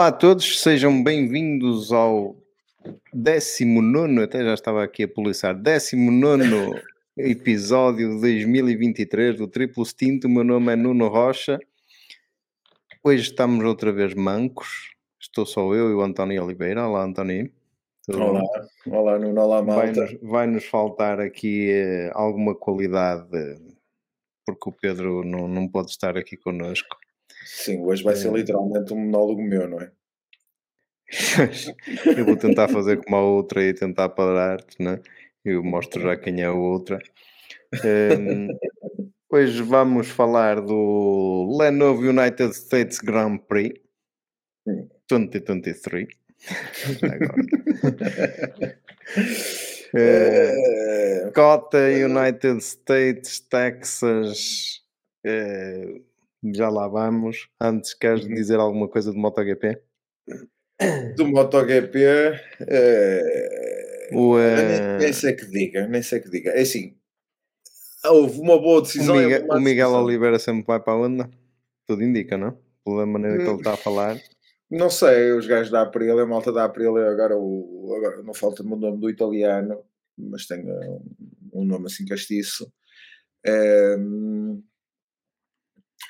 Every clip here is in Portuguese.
Olá a todos, sejam bem-vindos ao 19, até já estava aqui a policiar, 19 episódio de 2023 do Triplo Stinto. O meu nome é Nuno Rocha. Hoje estamos outra vez mancos. Estou só eu e o António Oliveira. Olá, António. Tudo olá, bom? olá Nuno, olá malta. Vai-nos vai -nos faltar aqui eh, alguma qualidade, porque o Pedro não, não pode estar aqui connosco. Sim, hoje vai é... ser literalmente um monólogo meu, não é? eu vou tentar fazer como a outra e tentar parar-te, né? Eu mostro já quem é a outra. Um, hoje vamos falar do Lenovo United States Grand Prix 2023. uh, Cota, United States, Texas. Uh, já lá vamos. Antes, queres uhum. dizer alguma coisa do MotoGP? Do MotoGP. Uh, o, uh... Nem, sei que diga, nem sei que diga. É assim, houve uma boa decisão. O Miguel, o Miguel Oliveira sempre vai para a onda, tudo indica, não? Pela maneira que ele está a falar. Não sei, os gajos da Aprilia, a malta da Aprilia, agora, o, agora não falta-me o nome do italiano, mas tem um, um nome assim castiço. Um,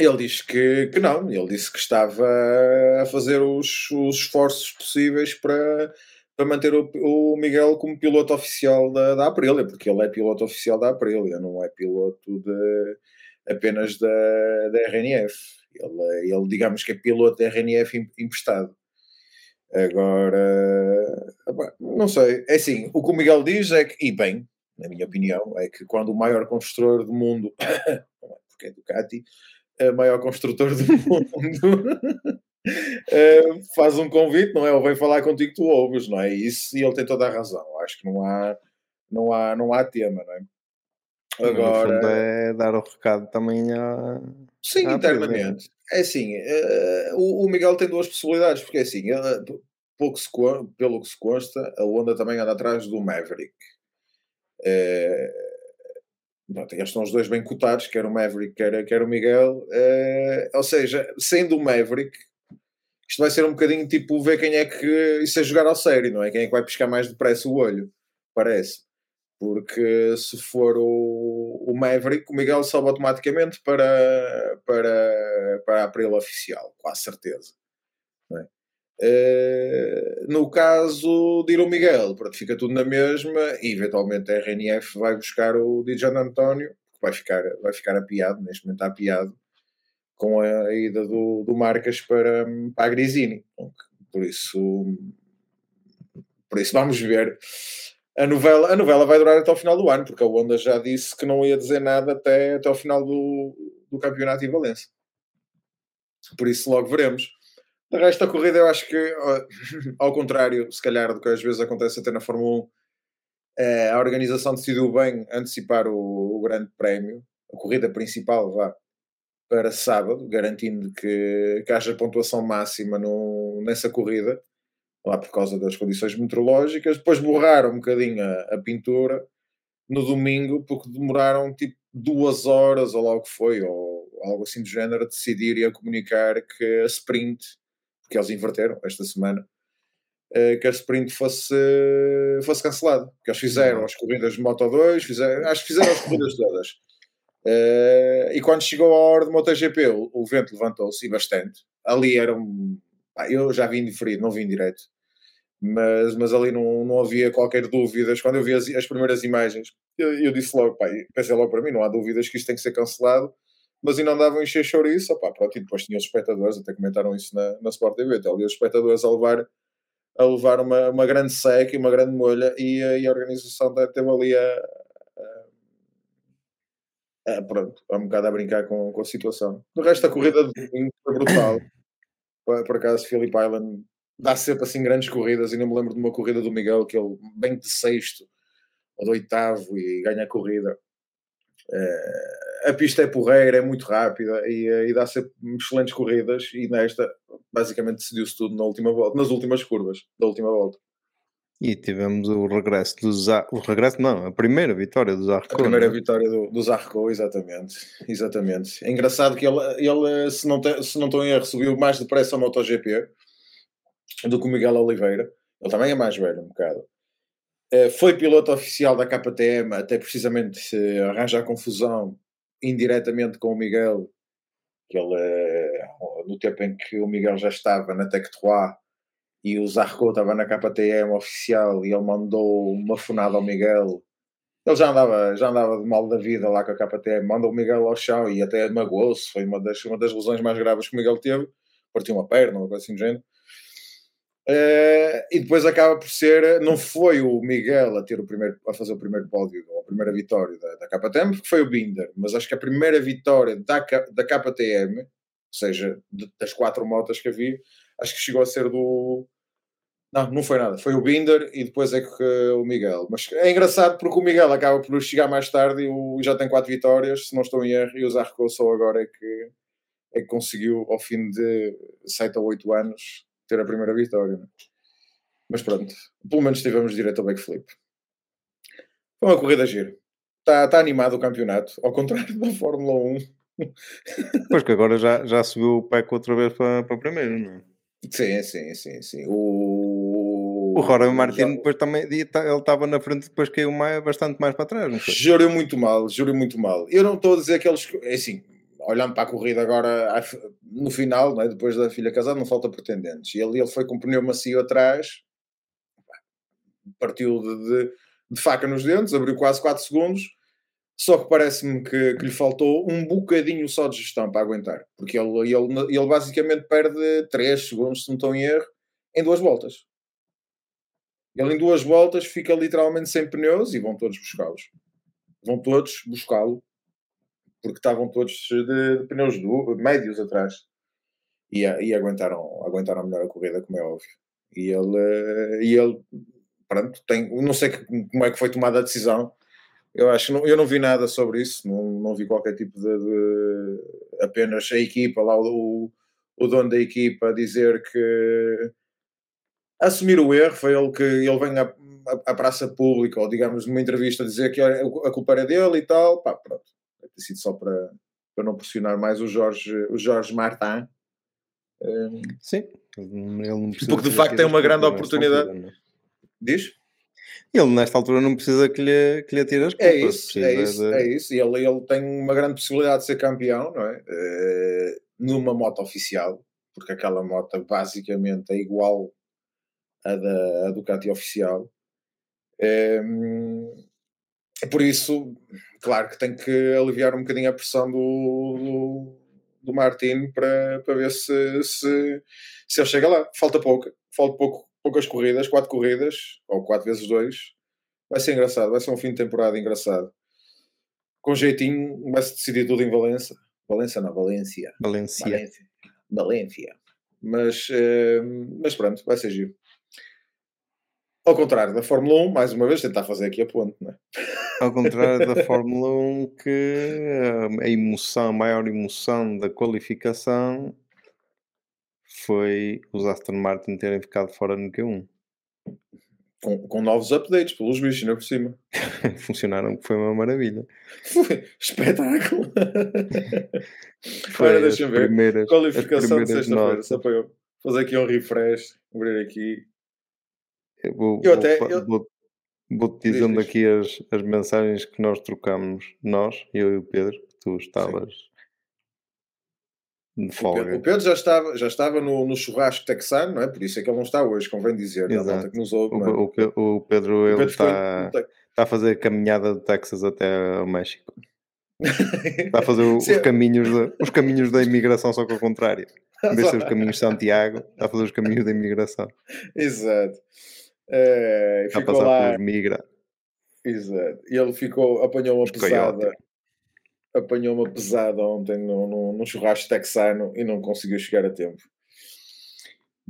ele disse que, que não, ele disse que estava a fazer os, os esforços possíveis para, para manter o, o Miguel como piloto oficial da, da Aprilia, porque ele é piloto oficial da Aprilia, não é piloto de, apenas da, da RNF. Ele, ele, digamos que é piloto da RNF emprestado. Agora, não sei, é assim, o que o Miguel diz é que, e bem, na minha opinião, é que quando o maior construtor do mundo, porque é Ducati, a maior construtor do mundo, uh, faz um convite, não é? Ou vem falar contigo, tu ouves, não é? Isso, e ele tem toda a razão. Acho que não há, não há, não há tema, não é? Agora. é dar o recado também a. Sim, à internamente. É assim, uh, o, o, Miguel tem duas possibilidades, porque é assim, ele, pouco se, pelo que se consta, a Honda também anda atrás do Maverick. Uh, Pronto, eles estão os dois bem cotados, quer o Maverick, quer, quer o Miguel. Uh, ou seja, sendo o Maverick, isto vai ser um bocadinho tipo ver quem é que. Isso é jogar ao sério, não é? Quem é que vai piscar mais depressa o olho, parece. Porque se for o, o Maverick, o Miguel sobe automaticamente para, para, para a Abril oficial, quase certeza. É? Uh, no caso de ir o Miguel, pronto, fica tudo na mesma e eventualmente a RNF vai buscar o Dijan António, que vai ficar, vai ficar apiado, neste momento apiado, com a, a ida do, do Marcas para, para a Grisini. Por isso, por isso vamos ver. A novela, a novela vai durar até o final do ano, porque a Honda já disse que não ia dizer nada até, até o final do, do campeonato em Valência. Por isso logo veremos. De resto, a corrida, eu acho que, ao contrário, se calhar, do que às vezes acontece até na Fórmula 1, eh, a organização decidiu bem antecipar o, o Grande Prémio, a corrida principal, vá, para sábado, garantindo que, que haja pontuação máxima no, nessa corrida, lá por causa das condições meteorológicas. Depois borraram um bocadinho a, a pintura no domingo, porque demoraram tipo duas horas, ou lá o que foi, ou algo assim do género, a decidir e a comunicar que a sprint porque eles inverteram esta semana, uh, que a sprint fosse, fosse cancelada. Porque eles fizeram uhum. as corridas de Moto 2, fizeram, acho que fizeram as corridas todas. Uh, e quando chegou a hora de MotoGP, o, o vento levantou-se bastante. Ali era um. eu já vim diferido, não vim direto. Mas, mas ali não, não havia qualquer dúvida. Quando eu vi as, as primeiras imagens, eu, eu disse logo, pá, pensei logo para mim: não há dúvidas que isto tem que ser cancelado mas ainda andavam a encher chouriço, opá, pronto, e depois tinha os espectadores, até comentaram isso na, na Sport TV, até ali os espectadores a levar, a levar uma, uma grande seca e uma grande molha, e, e a organização teve ali a, a, a, pronto, a um bocado a brincar com, com a situação. Do resto, a corrida de domingo foi brutal. Por, por acaso, Philip Island dá sempre assim grandes corridas, e não me lembro de uma corrida do Miguel, que ele vem de sexto ou de oitavo e ganha a corrida. Uh, a pista é porreira, é muito rápida e, eh, e dá sempre excelentes corridas e nesta basicamente decidiu-se tudo na última volta, nas últimas curvas da última volta. E tivemos o regresso do Zarco, o regresso não, a primeira vitória do Zarco. A primeira não? É? vitória do, do Zarco, exatamente, exatamente. É engraçado que ele, ele se, não te, se não estou em erro, subiu mais depressa ao MotoGP do que o Miguel Oliveira. Ele também é mais velho, um bocado. Uh, foi piloto oficial da KTM, até precisamente uh, arranjar confusão indiretamente com o Miguel, que ele, uh, no tempo em que o Miguel já estava na Tech 3 e o Zarco estava na KTM oficial e ele mandou uma funada ao Miguel. Ele já andava, já andava de mal da vida lá com a KTM, mandou o Miguel ao chão e até magoou-se. Foi uma das, uma das lesões mais graves que o Miguel teve. Partiu uma perna, uma coisa assim do género. Uh, e depois acaba por ser, não foi o Miguel a ter o primeiro, a fazer o primeiro pódio, a primeira vitória da, da KTM, porque foi o Binder, mas acho que a primeira vitória da, da KTM, ou seja, de, das quatro motas que havia, acho que chegou a ser do. Não, não foi nada, foi o Binder e depois é que o Miguel. Mas é engraçado porque o Miguel acaba por chegar mais tarde e o, já tem quatro vitórias, se não estou em erro, e o Zarco só agora é que, é que conseguiu, ao fim de 7 ou 8 anos, ter a primeira vitória. Né? Mas pronto, pelo menos tivemos direito ao backflip. Foi uma corrida gira. Está tá animado o campeonato, ao contrário da Fórmula 1. Pois que agora já, já subiu o PEC outra vez para, para primeiro, não é? Sim, sim, sim, sim. O, o Rory Martin depois também ele estava na frente depois caiu mais, bastante mais para trás, não foi? Jurei muito mal, jurei muito mal. Eu não estou a dizer que eles. É assim, olhando para a corrida agora, no final, né, depois da filha casada, não falta pretendentes. E ele, ele foi com o pneu macio atrás, partiu de, de, de, faca nos dentes, abriu quase 4 segundos. Só que parece-me que, que, lhe faltou um bocadinho só de gestão para aguentar, porque ele, ele, ele basicamente perde 3 segundos, se não estou em erro, em duas voltas. Ele em duas voltas fica literalmente sem pneus e vão todos buscá-los. Vão todos buscá-lo porque estavam todos de, de pneus do, médios atrás e, e aguentaram, aguentaram melhor a corrida, como é óbvio. E ele, e ele pronto, tem, não sei como é que foi tomada a decisão. Eu acho que não, eu não vi nada sobre isso, não, não vi qualquer tipo de, de apenas a equipa lá, o, o dono da equipa dizer que assumir o erro foi ele que ele vem à, à praça pública ou digamos numa entrevista dizer que a culpa era dele e tal, pá, pronto deve ter sido só para, para não pressionar mais o Jorge, o Jorge Martin. Um, Sim, ele não precisa. Porque de facto tem uma grande oportunidade. Altura, é? Diz? Ele nesta altura não precisa que lhe, que lhe atire as é culpas. É isso, é isso, de... é isso. E ele, ele tem uma grande possibilidade de ser campeão, não é? Uh, numa moto oficial, porque aquela moto basicamente é igual à da à Ducati oficial. Um, por isso, claro que tem que aliviar um bocadinho a pressão do, do, do Martin para, para ver se, se, se ele chega lá. Falta pouco, falta pouco, poucas corridas, quatro corridas, ou quatro vezes dois. Vai ser engraçado, vai ser um fim de temporada engraçado. Com jeitinho, vai-se decidir tudo em Valença. Valença não, Valência. Valência. Valência. Valência. Mas, eh, mas pronto, vai ser giro. Ao contrário da Fórmula 1, mais uma vez, tentar fazer aqui a ponte, não é? Ao contrário da Fórmula 1, que eh, a emoção, a maior emoção da qualificação foi os Aston Martin terem ficado fora no Q1. Com, com novos updates, pelos bichos, ainda por cima. Funcionaram, que foi uma maravilha. Foi espetáculo! Agora deixa ver. Primeiras, Qualificação de sexta-feira, só para eu fazer aqui um refresh, abrir aqui. Eu, vou, eu até. Vou, eu... vou Vou-te dizendo diz, aqui as, as mensagens que nós trocamos, nós, eu e o Pedro, que tu estavas de folga. O Pedro, o Pedro, já estava, já estava no, no churrasco texano, não é? Por isso é que ele não está hoje, convém dizer. Exato. Que nos ouve, o, é? o, o, Pedro, ele Pedro está, está a fazer a caminhada do Texas até ao México. está a fazer os, caminhos de, os caminhos da imigração, só que ao contrário. Em vez de ser os caminhos de Santiago, está a fazer os caminhos da imigração. Exato. É, a passar lá... migra. Exato. E ele ficou, apanhou uma pesada. Apanhou uma pesada ontem no churrasco texano e não conseguiu chegar a tempo.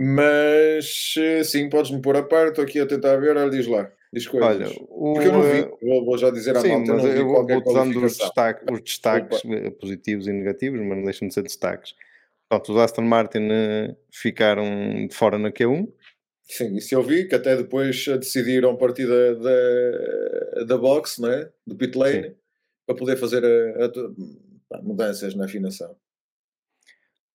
Mas eh, sim, podes-me pôr a par, estou aqui a tentar ver, olha, diz lá. Diz coisas. Olha, o... Porque eu não vi, vou, vou já dizer à sim, malta, mas eu vou, vou dando os destaques, os destaques eh, positivos e negativos, mas não deixam de ser destaques. Os Aston Martin ficaram de fora na Q1, Sim, isso eu vi, que até depois decidiram partir da, da, da box, né? do pit lane, Sim. para poder fazer a, a, mudanças na afinação.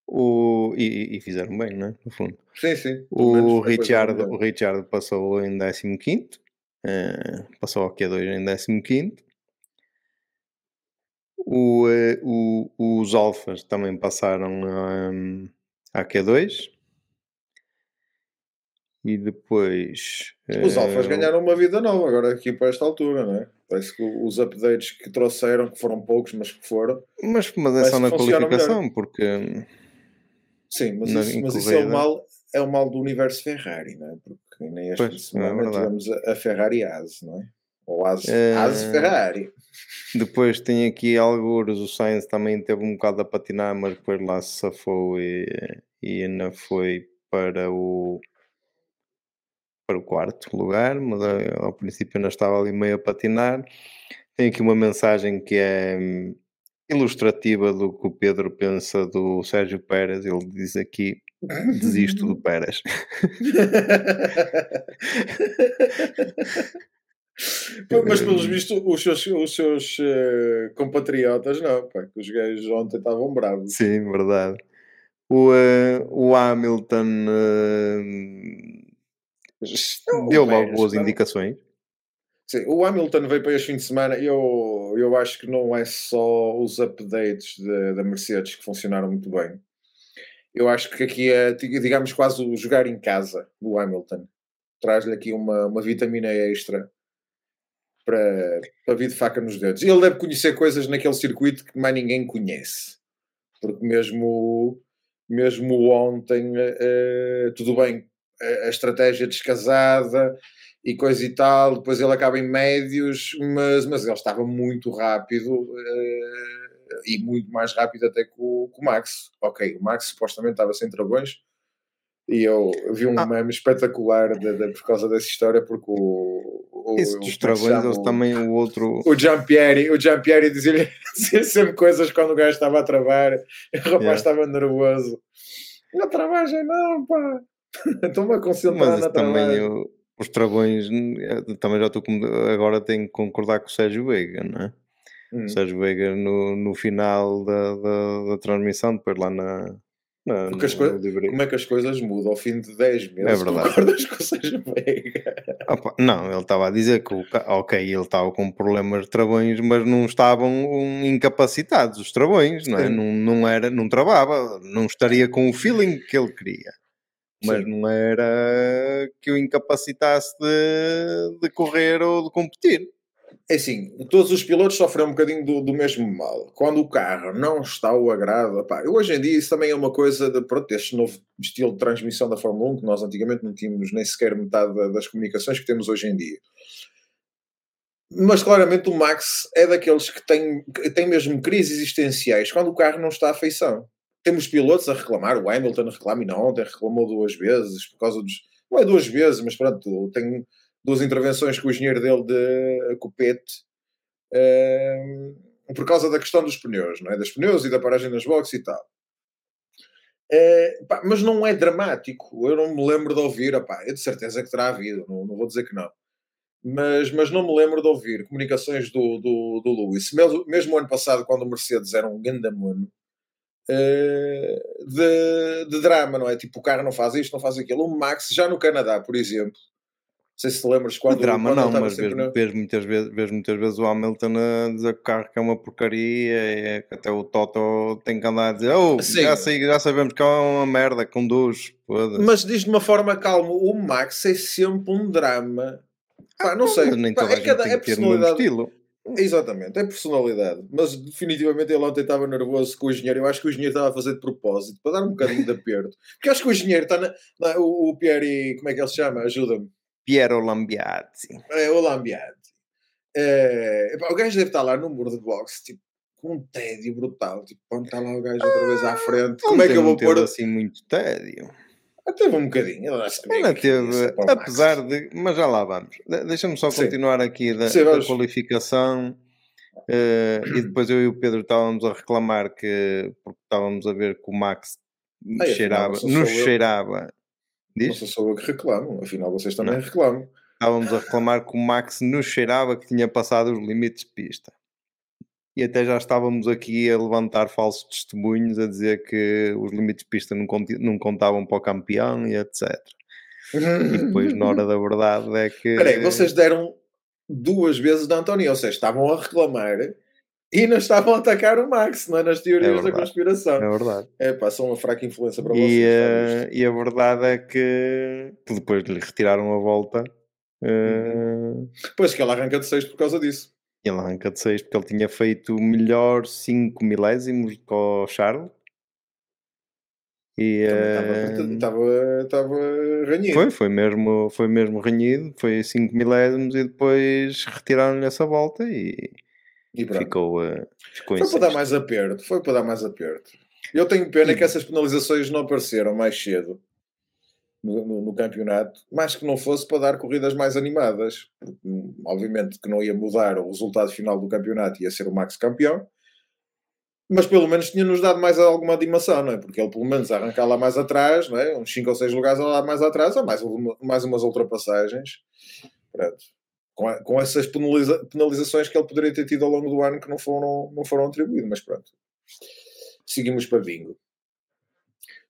O, O, e, e, fizeram bem, não é? No fundo. Sim, sim. O Richard, o Richard passou em 15, uh, eh, passou ao Q2 em 15. O, uh, o, os Alfas também passaram um, à Q2. E depois. Os Alfas uh, ganharam uma vida nova agora aqui para esta altura, não é? Parece que os updates que trouxeram, que foram poucos, mas que foram. Mas, mas é só na qualificação, melhor. porque. Sim, mas, isso, mas isso, é o mal, é o mal do universo Ferrari, não é? Porque nem este pois, semana é tivemos a, Ferrari AS, não é? Ou AS, é... AS Ferrari. Depois tem aqui alguns, o Sainz também teve um bocado a patinar, mas depois lá se safou e, e ainda foi para o para o quarto lugar, mas eh, ao princípio ainda estava ali meio a patinar. Tem aqui uma mensagem que é hum, ilustrativa do que o Pedro pensa do Sérgio Pérez. Ele diz aqui: desisto do Pérez. Mas pelos vistos, os seus, os seus uh, compatriotas não, pá, que os gajos ontem estavam bravos. Sim, verdade. O, uh, o Hamilton uh, deu logo boas indicações. Sim, o Hamilton veio para este fim de semana eu, eu acho que não é só os updates da Mercedes que funcionaram muito bem. Eu acho que aqui é, digamos, quase o jogar em casa do Hamilton. Traz-lhe aqui uma, uma vitamina extra para, para vir de faca nos dedos. Ele deve conhecer coisas naquele circuito que mais ninguém conhece. Porque mesmo, mesmo ontem, uh, tudo bem, a, estratégia descasada e coisa e tal, depois ele acaba em médios, mas, mas ele estava muito rápido uh, e muito mais rápido até que o, que o, Max. Ok, o Max supostamente estava sem travões e eu vi um ah. meme espetacular de, de, por causa dessa história porque o, o Isso dos travões, eles também o outro. O Jean-Pierre, o Jean-Pierre dizia-lhe dizia sempre coisas quando o gajo estava a travar, o rapaz yeah. estava nervoso. Na travagem não, pá. Estou-me a concentrar Mas também eu, os travões, eh, também já estou com, agora tenho que concordar com o Sérgio Veiga, não é? Hum. O Sérgio Veiga no, no final da, da, da transmissão, depois lá na, não, como é que as coisas mudam ao fim de 10 meses? É verdade. Concordas com o Sérgio Veiga? Opa, não, ele estava a dizer que, ok, ele estava com problemas de travões, mas não estavam incapacitados os travões, não é? Não, não, era, não travava, não estaria com o feeling que ele queria mas Sim. não era que o incapacitasse de, de correr ou de competir. É assim, todos os pilotos sofrem um bocadinho do, do mesmo mal. Quando o carro não está ao agrado, pá, hoje em dia isso também é uma coisa de, pronto, este novo estilo de transmissão da Fórmula 1, que nós antigamente não tínhamos nem sequer metade das comunicações que temos hoje em dia. Mas claramente o Max é daqueles que tem, que tem mesmo crises existenciais quando o carro não está à feição temos pilotos a reclamar, o Hamilton reclama e não, ontem reclamou duas vezes por causa dos. Não é duas vezes, mas pronto, tem duas intervenções com o engenheiro dele de copete um, por causa da questão dos pneus, não é? Das pneus e da paragem nas boxes e tal. Uh, pá, mas não é dramático. Eu não me lembro de ouvir, opá, eu de certeza que terá havido, não, não vou dizer que não. Mas, mas não me lembro de ouvir comunicações do, do, do Lewis. Mesmo, mesmo ano passado, quando o Mercedes era um gandamono, eh, de, de, drama, não é? Tipo, o carro não faz isto, não faz aquilo. O Max, já no Canadá, por exemplo, não sei se te lembras quando. De drama quando não, mas vês, vês, muitas vezes, vês muitas vezes o Hamilton a dizer que o carro que é uma porcaria, é que até o Toto tem que andar a dizer: Oh, já, sei, já sabemos que é uma merda, conduz. Mas diz de uma forma calma: o Max é sempre um drama. Pá, não ah, sei, nem Pá, é, cada, é personalidade. Estilo. Exatamente, é personalidade. Mas definitivamente ele ontem estava nervoso com o engenheiro. Eu acho que o engenheiro estava a fazer de propósito para dar um bocadinho de aperto. Porque acho que o engenheiro está na. na o, o Pieri, como é que ele se chama? Ajuda-me. Piero Lambiazzi. É, o Lambiazzi. É, o gajo deve estar lá no muro de boxe, tipo, com um tédio brutal. Tipo, quando está lá o gajo outra vez à ah, frente, como é que eu vou pôr. assim muito tédio. Teve um bocadinho, Ela teve, apesar de. Mas já lá vamos. Deixa-me só continuar Sim. aqui da, Sim, da qualificação. Uh, e depois eu e o Pedro estávamos a reclamar que porque estávamos a ver que o Max Ai, cheirava, afinal, nos cheirava. Diz? Não sou eu que reclamo, afinal vocês também não. reclamam. Estávamos a reclamar que o Max nos cheirava que tinha passado os limites de pista. E até já estávamos aqui a levantar falsos testemunhos, a dizer que os limites de pista não, não contavam para o campeão e etc. e depois, na hora da verdade, é que. Peraí, vocês deram duas vezes da António, ou seja, estavam a reclamar e não estavam a atacar o Max, não é? Nas teorias é da conspiração. É verdade. É pá, são uma fraca influência para vocês. E, uh, e a verdade é que depois lhe retiraram a volta. Uh... Pois que ele arranca de 6 por causa disso. Ele arranca de 6 porque ele tinha feito melhor 5 milésimos com o Charles. E estava uh... renhido. Foi, foi mesmo, foi mesmo renhido, foi 5 milésimos e depois retiraram-lhe essa volta e, e ficou, uh, ficou Foi para dar mais aperto, foi para dar mais aperto. Eu tenho pena e... que essas penalizações não apareceram mais cedo no, no, no, campeonato, mas que não fosse para dar corridas mais animadas. Hum, obviamente que não ia mudar o resultado final do campeonato, ia ser o Max campeão, mas pelo menos tinha-nos dado mais alguma animação, não é? Porque ele pelo menos arrancar lá mais atrás, não é? uns 5 ou 6 lugares lá mais atrás, ou mais, mais umas ultrapassagens. Pronto. Com, com essas penaliza, penalizações que ele poderia ter tido ao longo do ano que não foram, não foram atribuídas, mas pronto. Seguimos para bingo.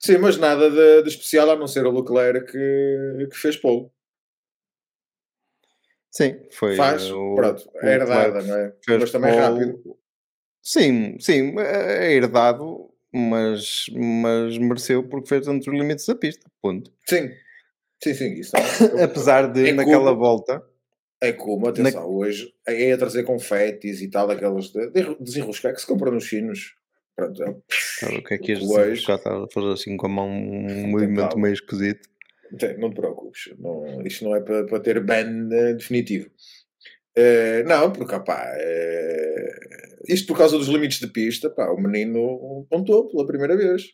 Sim, mas nada de, de, especial a não ser o Leclerc que, que fez polo. Sim, foi. Faz, o, pronto, é herdada, não é? Mas também pole. rápido. Sim, sim, é herdado, mas, mas mereceu porque fez dentro dos limites da pista. Ponto. Sim, sim, sim. Isso é Apesar de, é naquela como, volta. É como, atenção, na... hoje é a trazer confetes e tal, aquelas de, de desenroscar que se compra nos chinos. Pronto, é, o que é que dizer? Está a fazer assim com a mão um movimento meio esquisito. Não te preocupes, não, isto não é para, para ter ban definitivo. Uh, não, porque opá, uh, isto por causa dos limites de pista, pá, o menino pontuou pela primeira vez.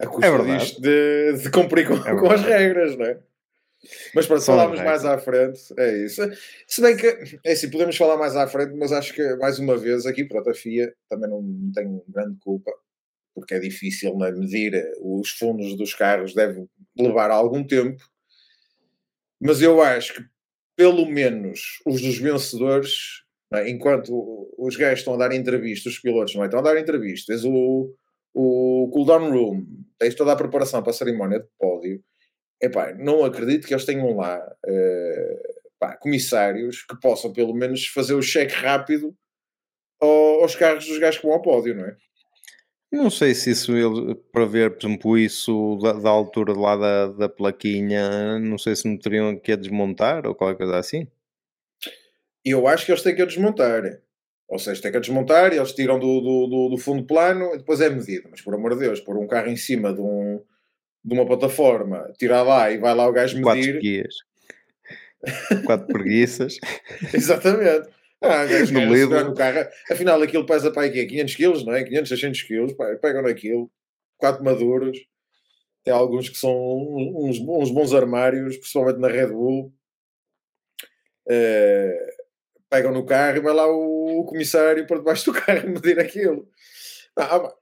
A custa é de, de cumprir com, é com as regras, não é? Mas para falarmos mais à frente, é isso. Se bem que, é assim, podemos falar mais à frente, mas acho que, mais uma vez, aqui, pronto, a FIA também não tem grande culpa, porque é difícil né, medir os fundos dos carros, deve levar algum tempo. Mas eu acho que, pelo menos, os dos vencedores, é? enquanto os gajos estão a dar entrevistas, os pilotos não é? estão a dar entrevistas, o, o cooldown room, tens toda a preparação para a cerimónia de pódio epá, não acredito que eles tenham lá uh, comissários que possam pelo menos fazer o cheque rápido aos carros dos gajos que vão ao pódio, não é? Não sei se isso, ele, para ver, por exemplo, isso da, da altura lá da, da plaquinha, não sei se não teriam que a desmontar ou qualquer coisa assim. Eu acho que eles têm que a desmontar. Ou seja, têm que a desmontar, eles tiram do, do, do, do fundo plano e depois é medido. Mas por amor de Deus, pôr um carro em cima de um, de uma plataforma, tirar lá e vai lá o gajo medir. Quatro guias. Quatro preguiças. Exatamente. Ah, gajo, no gajo no carro. Afinal, aquilo pesa para aqui 500 kg, não é? 500, 600 kg. Pegam naquilo. Quatro maduros. Tem alguns que são uns, uns bons armários, principalmente na Red Bull. Uh, pegam no carro e vai lá o, o comissário por debaixo do carro medir aquilo. Ah,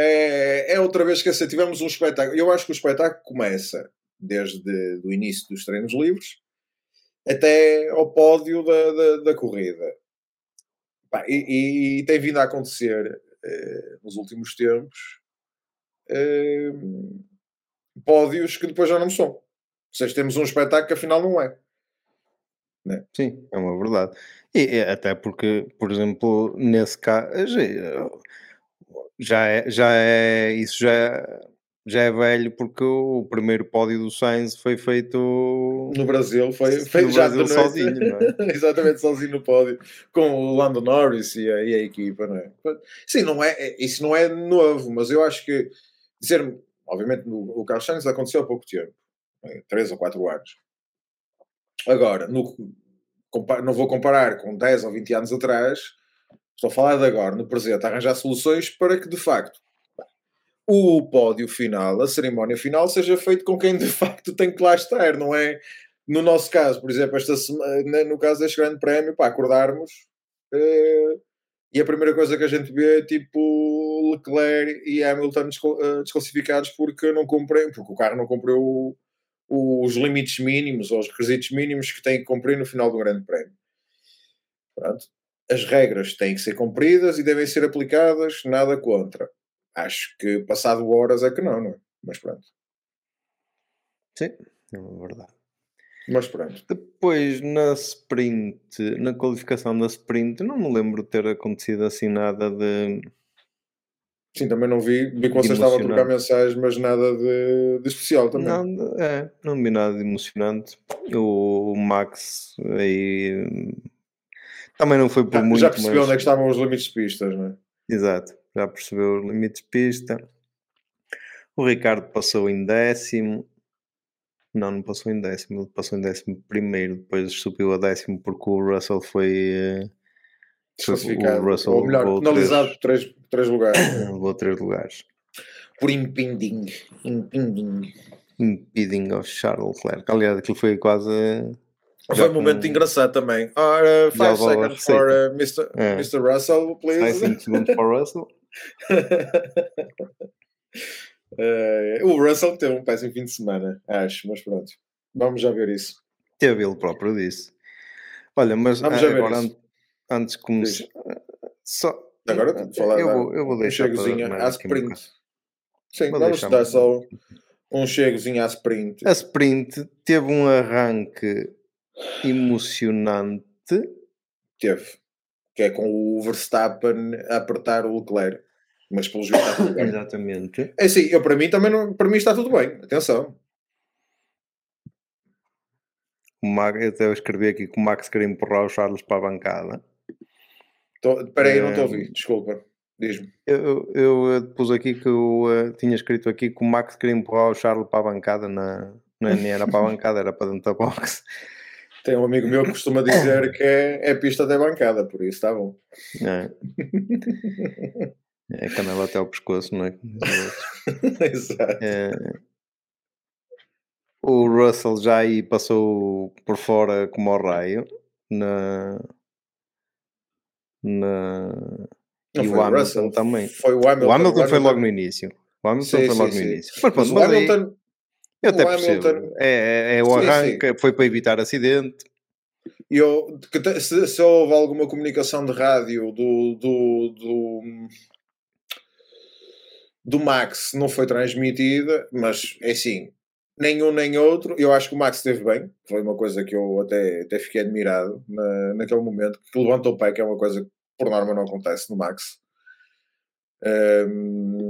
é, é outra vez que assim, tivemos um espetáculo. Eu acho que o espetáculo começa desde o início dos treinos livres até ao pódio da, da, da corrida. e, e, e, tem vindo a acontecer eh, nos últimos tempos eh, pódios que depois já não são. Ou seja, temos um espetáculo que afinal não é. Né? Sim, é uma verdade. E até porque, por exemplo, nesse caso, já é, já é isso já é, já é velho porque o primeiro pódio do Sainz foi feito no Brasil, foi feito já Brasil sozinho, é? exatamente sozinho no pódio, com o Lando Norris e a, e a, equipa, não é? Sim, não é, é, isso não é novo, mas eu acho que dizer, obviamente no, o Carlos Sainz aconteceu há pouco tempo, é? três ou quatro anos. Agora, no, não vou comparar com 10 ou 20 anos atrás, Estou a falar de agora, no presente, arranjar soluções para que, de facto, o pódio final, a cerimónia final, seja feito com quem de facto tem que lá estar, não é? No nosso caso, por exemplo, esta semana, no caso deste grande prémio, para acordarmos uh, e a primeira coisa que a gente vê é tipo Leclerc e Hamilton uh, desclassificados porque não cumprem, porque o carro não cumpriu os limites mínimos ou os requisitos mínimos que tem que cumprir no final do grande prémio. Pronto. As regras têm que ser cumpridas e devem ser aplicadas, nada contra. Acho que passado horas é que não, não é? Mas pronto. Sim, é verdade. Mas pronto. Depois, na sprint, na qualificação da sprint, não me lembro de ter acontecido assim nada de. Sim, também não vi. Vi que vocês estavam a trocar mensagens, mas nada de, de especial também. Não, é, não vi nada de emocionante. O, o Max aí. Também não foi por já, muito. Já percebeu mas... onde é que estavam os limites de pistas, não é? Exato, já percebeu os limites de pista. O Ricardo passou em décimo. Não, não passou em décimo, ele passou em décimo primeiro, depois subiu a décimo porque o Russell foi. Eh, Desclassificado. Russell Ou melhor, penalizado por três, três lugares. levou três lugares. Por impending. Impending. Impeding of Charles Leclerc. Aliás, aquilo foi quase. Foi um momento engraçado também. Ora, 5 seconds for uh, Mr. É. Mr. Russell, please. 5 segundos for Russell. Uh, o Russell teve um péssimo fim de semana, acho, mas pronto. Vamos já ver isso. Teve ele próprio disse. Olha, mas Vamos já agora, ver antes de começar. Só, agora falar eu, vou, eu vou deixar um chegozinho à sprint. Sim, vou vamos dar só um chegozinho à sprint. A sprint teve um arranque emocionante. Teve. Que é com o Verstappen a apertar o Leclerc mas pelos vistos está tudo bem. Exatamente. É assim, eu para mim também não, para mim está tudo bem, atenção. O Max, eu até escrevi aqui que o Max queria empurrar o Charles para a bancada. Espera aí, não estou a ouvir, desculpa. Diz-me. Eu, eu, eu, pus aqui que eu uh, tinha escrito aqui que o Max queria empurrar o Charles para a bancada, na, não era para a bancada, era para dentro da box. Tem um amigo meu que costuma dizer que é, é pista até bancada, por isso está bom. É. É canela até ao pescoço, não é? Exato. É... O Russell já aí passou por fora como ao raio na. na... Não e o Hamilton Russell, também. Foi o Hamilton. O Hamilton, o foi logo no início. O Hamilton sim, foi logo sim, no início. Mas, pronto, mas Hamilton, aí, eu até percebo. Hamilton, é, é, é, o arranque, foi para evitar acidente. Eu, se, se houve alguma comunicação de rádio do, do, do do Max não foi transmitida, mas é assim, nenhum nem outro. Eu acho que o Max esteve bem, foi uma coisa que eu até, até fiquei admirado na, naquele momento, que levantou o pé, que é uma coisa que por norma não acontece no Max. Um,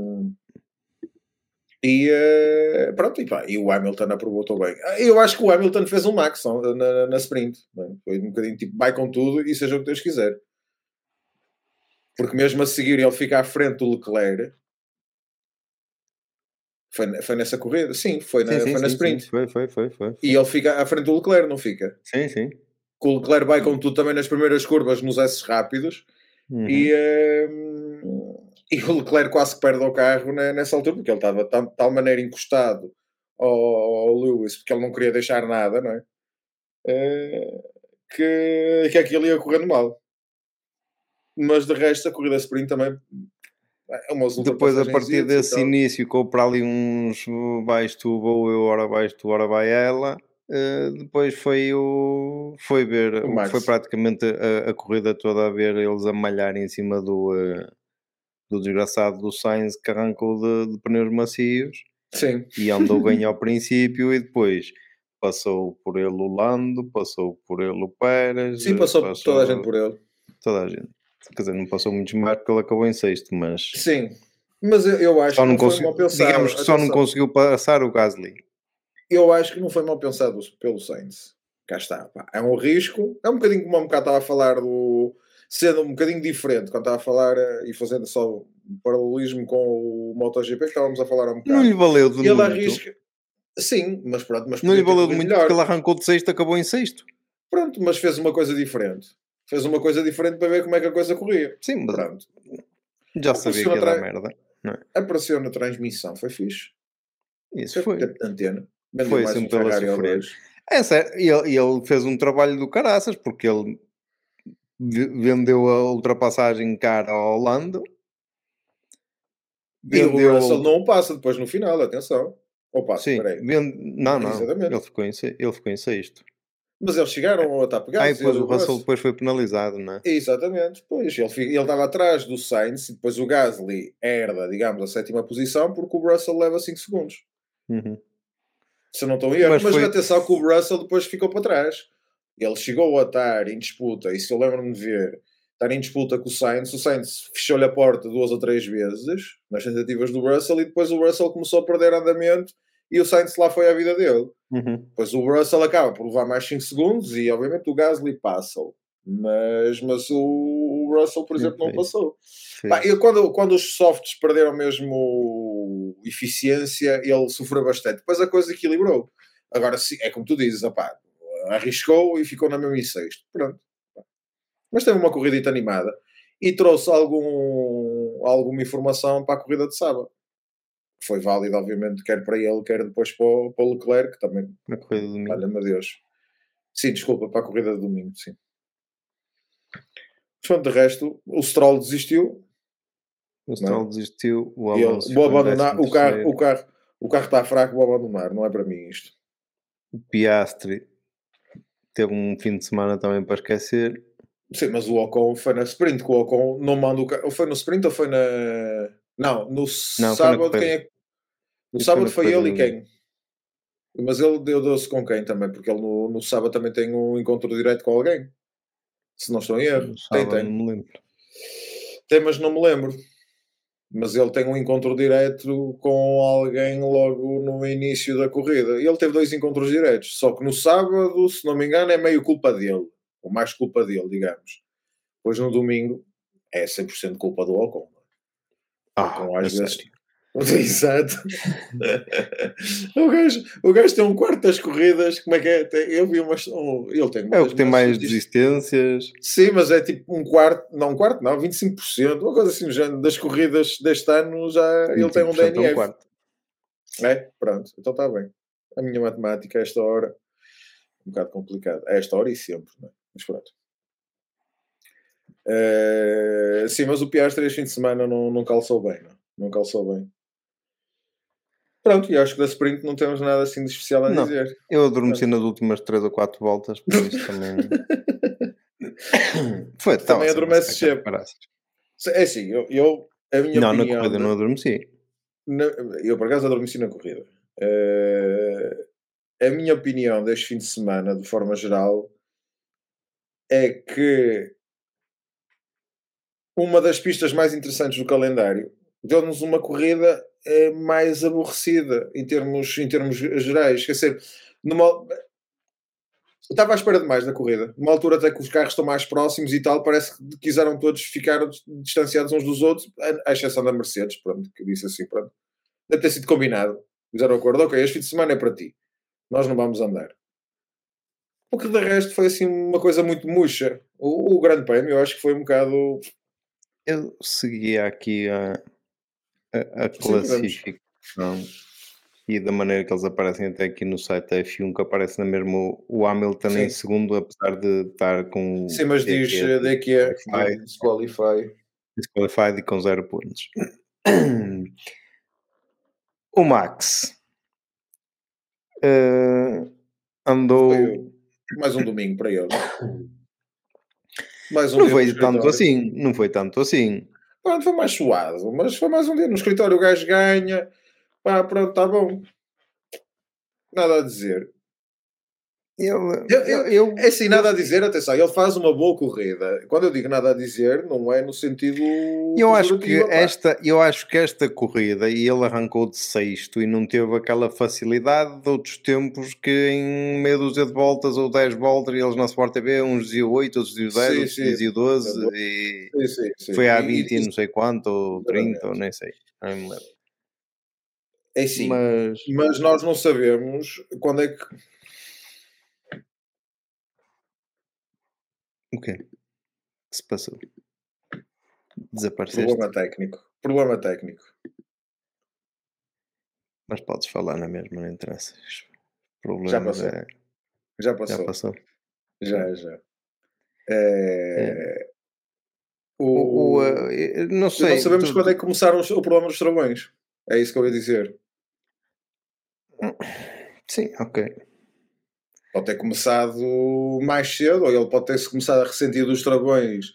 e uh, pronto, e, pá, e, o Hamilton aprovou bem. Eu acho que o Hamilton fez um Max na, na sprint, é? foi um bocadinho tipo, vai com tudo e seja o que Deus quiser. Porque mesmo a seguir ele fica à frente do Leclerc, foi, foi nessa corrida? Sim, foi na, sim, sim, foi na sprint. Sim, foi, foi, foi, foi, E ele fica à frente do Leclerc, não fica? Sim, sim. O Leclerc vai com tudo também nas primeiras curvas, nos S rápidos. Uhum. E, uh, e o Leclerc quase que perde o carro nessa altura, porque ele estava de tal maneira encostado ao, Lewis, porque ele não queria deixar nada, não é? Uh, que, que aquilo ia correndo mal. Mas de resto, a corrida sprint também é Depois, a partir desse início, com para ali uns vais tu, vou eu, ora vais tu, ora vai ela. Uh, depois foi o foi ver o foi praticamente a, a, corrida toda a ver eles a malhar em cima do uh, do desgraçado do Sainz que arrancou de, de, pneus macios Sim. e andou bem ao princípio e depois passou por ele o Lando passou por ele o Pérez Sim, passou, passou toda a gente por ele toda a gente Quer dizer, não passou muito mais porque ele acabou em sexto, mas. Sim, mas eu acho só que não, mal pensado. Digamos que só não conseguiu passar o Gasly. Eu acho que não foi mal pensado pelo Sainz. Cá está. Pá. É um risco. É um bocadinho como um bocado estava a falar do. Sendo um bocadinho diferente quando estava a falar eh, e fazendo só um paralelismo com o MotoGP que estávamos a falar um bocado. Não lhe valeu de e muito. Ele arrisca. Sim, mas pronto. Mas não lhe valeu de muito melhor. porque ele arrancou de sexto acabou em sexto. Pronto, mas fez uma coisa diferente fez uma coisa diferente para ver como é que a coisa corria. Sim, mas Pronto. já sabia que ia dar merda. Não é? Apareceu na transmissão, foi fixe. Isso foi. foi. Antena. foi assim um pela sofrer. É sério, ele, ele fez um trabalho do caraças, porque ele vendeu a ultrapassagem cara ao Lando. Vendeu... E o Russell não passa depois no final, atenção. Ou passa, Sim, vende... não, não, ele ficou, em, ele ficou em sexto. Mas eles chegaram a estar pegados. Ah, e depois o Russell depois foi penalizado, não é? Exatamente. Pois, ele, ele estava atrás do Sainz e depois o Gasly herda, digamos, a sétima posição porque o Russell leva 5 segundos. Uhum. Se não estou erro. Mas, mas foi... atenção que o Russell depois ficou para trás. Ele chegou a estar em disputa, e se eu lembro-me de ver, estar em disputa com o Sainz, o Sainz fechou-lhe a porta duas ou três vezes nas tentativas do Russell e depois o Russell começou a perder andamento e o Sainz lá foi a vida dele. Uhum. Pois o Russell acaba por levar mais 5 segundos e obviamente o Gasly passa mas, mas o Russell, por exemplo, não passou. Bah, eu, quando, quando os softs perderam mesmo eficiência, ele sofreu bastante. Depois a coisa equilibrou. Agora, é como tu dizes, opá, arriscou e ficou na mesma em sexto. Pronto. Mas teve uma corrida animada e trouxe algum, alguma informação para a corrida de sábado foi válido, obviamente, quer para ele, quer depois para o, para o Leclerc, que também. Na corrida de domingo. Olha-me Deus. Sim, desculpa, para a corrida de domingo, sim. Mas, de resto, o Stroll desistiu. O Stroll não? desistiu. O Alonso vou abandonar. O carro, o, carro, o carro está fraco, vou abandonar. Não é para mim isto. O Piastri teve um fim de semana também para esquecer. Sim, mas o Ocon foi na sprint. Que o Ocon não manda o carro. Foi no sprint ou foi na. Não, no não, sábado quem é. No sábado foi ele e quem? Mas ele deu doce com quem também? Porque ele no, no sábado também tem um encontro direto com alguém. Se não estou em erro. Tem, tem. Não me lembro. Tem, mas não me lembro. Mas ele tem um encontro direto com alguém logo no início da corrida. E ele teve dois encontros diretos. Só que no sábado, se não me engano, é meio culpa dele. Ou mais culpa dele, digamos. Pois no domingo é 100% culpa do Ocon. Ah, então, às vezes. Exato. o, gajo, o gajo tem um quarto das corridas. Como é que é? Eu vi umas. Um, ele tem é o que tem mais desistências. Sim, mas é tipo um quarto, não um quarto, não, 25%, uma coisa assim género. Das corridas deste ano já ele tem um DNF. É, um quarto. é, pronto, então está bem. A minha matemática a esta hora, um bocado complicado. A esta hora e sempre, não é? mas pronto. Uh, sim, mas o Piastri este fim de semana não, não calçou bem, não, não calçou bem. Pronto, e acho que da sprint não temos nada assim de especial a não, dizer. Eu adormeci nas últimas 3 ou 4 voltas, por isso também. Foi, também adormece sempre. É assim, eu, eu a minha não, opinião. Não, na corrida não adormeci. Na, eu por acaso adormeci na corrida. Uh, a minha opinião deste fim de semana, de forma geral, é que uma das pistas mais interessantes do calendário. Deu-nos uma corrida é, mais aborrecida em termos, em termos gerais. Quer dizer, numa... estava à espera demais da corrida. Numa altura até que os carros estão mais próximos e tal, parece que quiseram todos ficar distanciados uns dos outros, à exceção da Mercedes, pronto, que disse assim, pronto. Deve ter sido combinado. Fizeram o acordo, ok, este fim de semana é para ti. Nós não vamos andar. O que de resto foi assim uma coisa muito murcha. O, o Grande Prémio eu acho que foi um bocado eu seguia aqui a, a, a classificação e da maneira que eles aparecem até aqui no site da F1, que aparece na mesmo o Hamilton Sim. em segundo, apesar de estar com. Sim, mas diz daqui é disqualify. Disqualified e com zero pontos. O Max uh, andou. Foi mais um domingo para ele. Mais um não foi tanto assim, não foi tanto assim. Pronto, foi mais suave, mas foi mais um dia no escritório. O gajo ganha, pá, pronto, está bom. Nada a dizer. Eu, eu, eu, eu, é assim, nada a dizer, atenção, ele faz uma boa corrida. Quando eu digo nada a dizer, não é no sentido. Eu acho que esta, eu acho que esta corrida, e ele arrancou de sexto e não teve aquela facilidade de outros tempos que em meia dúzia de voltas ou 10 voltas, e eles na Sport TV, uns diziam 8, outros diziam 10, outros diziam 12, e sim, sim, foi a 20 e, não sei quanto, ou 30, ou nem sei, não me lembro. É sim, mas... mas nós não sabemos quando é que O quê? que se passou? Desapareceste? Problema técnico. Problema técnico. Mas podes falar na mesma, não interessa. Já passou. É... Já passou. Já passou. Já, já. É... É. O, o, uh, não sei. Não sabemos tu... quando é que começaram o problema dos travões. É isso que eu ia dizer. Sim, ok. Pode ter começado mais cedo, ou ele pode ter-se começado a ressentir dos travões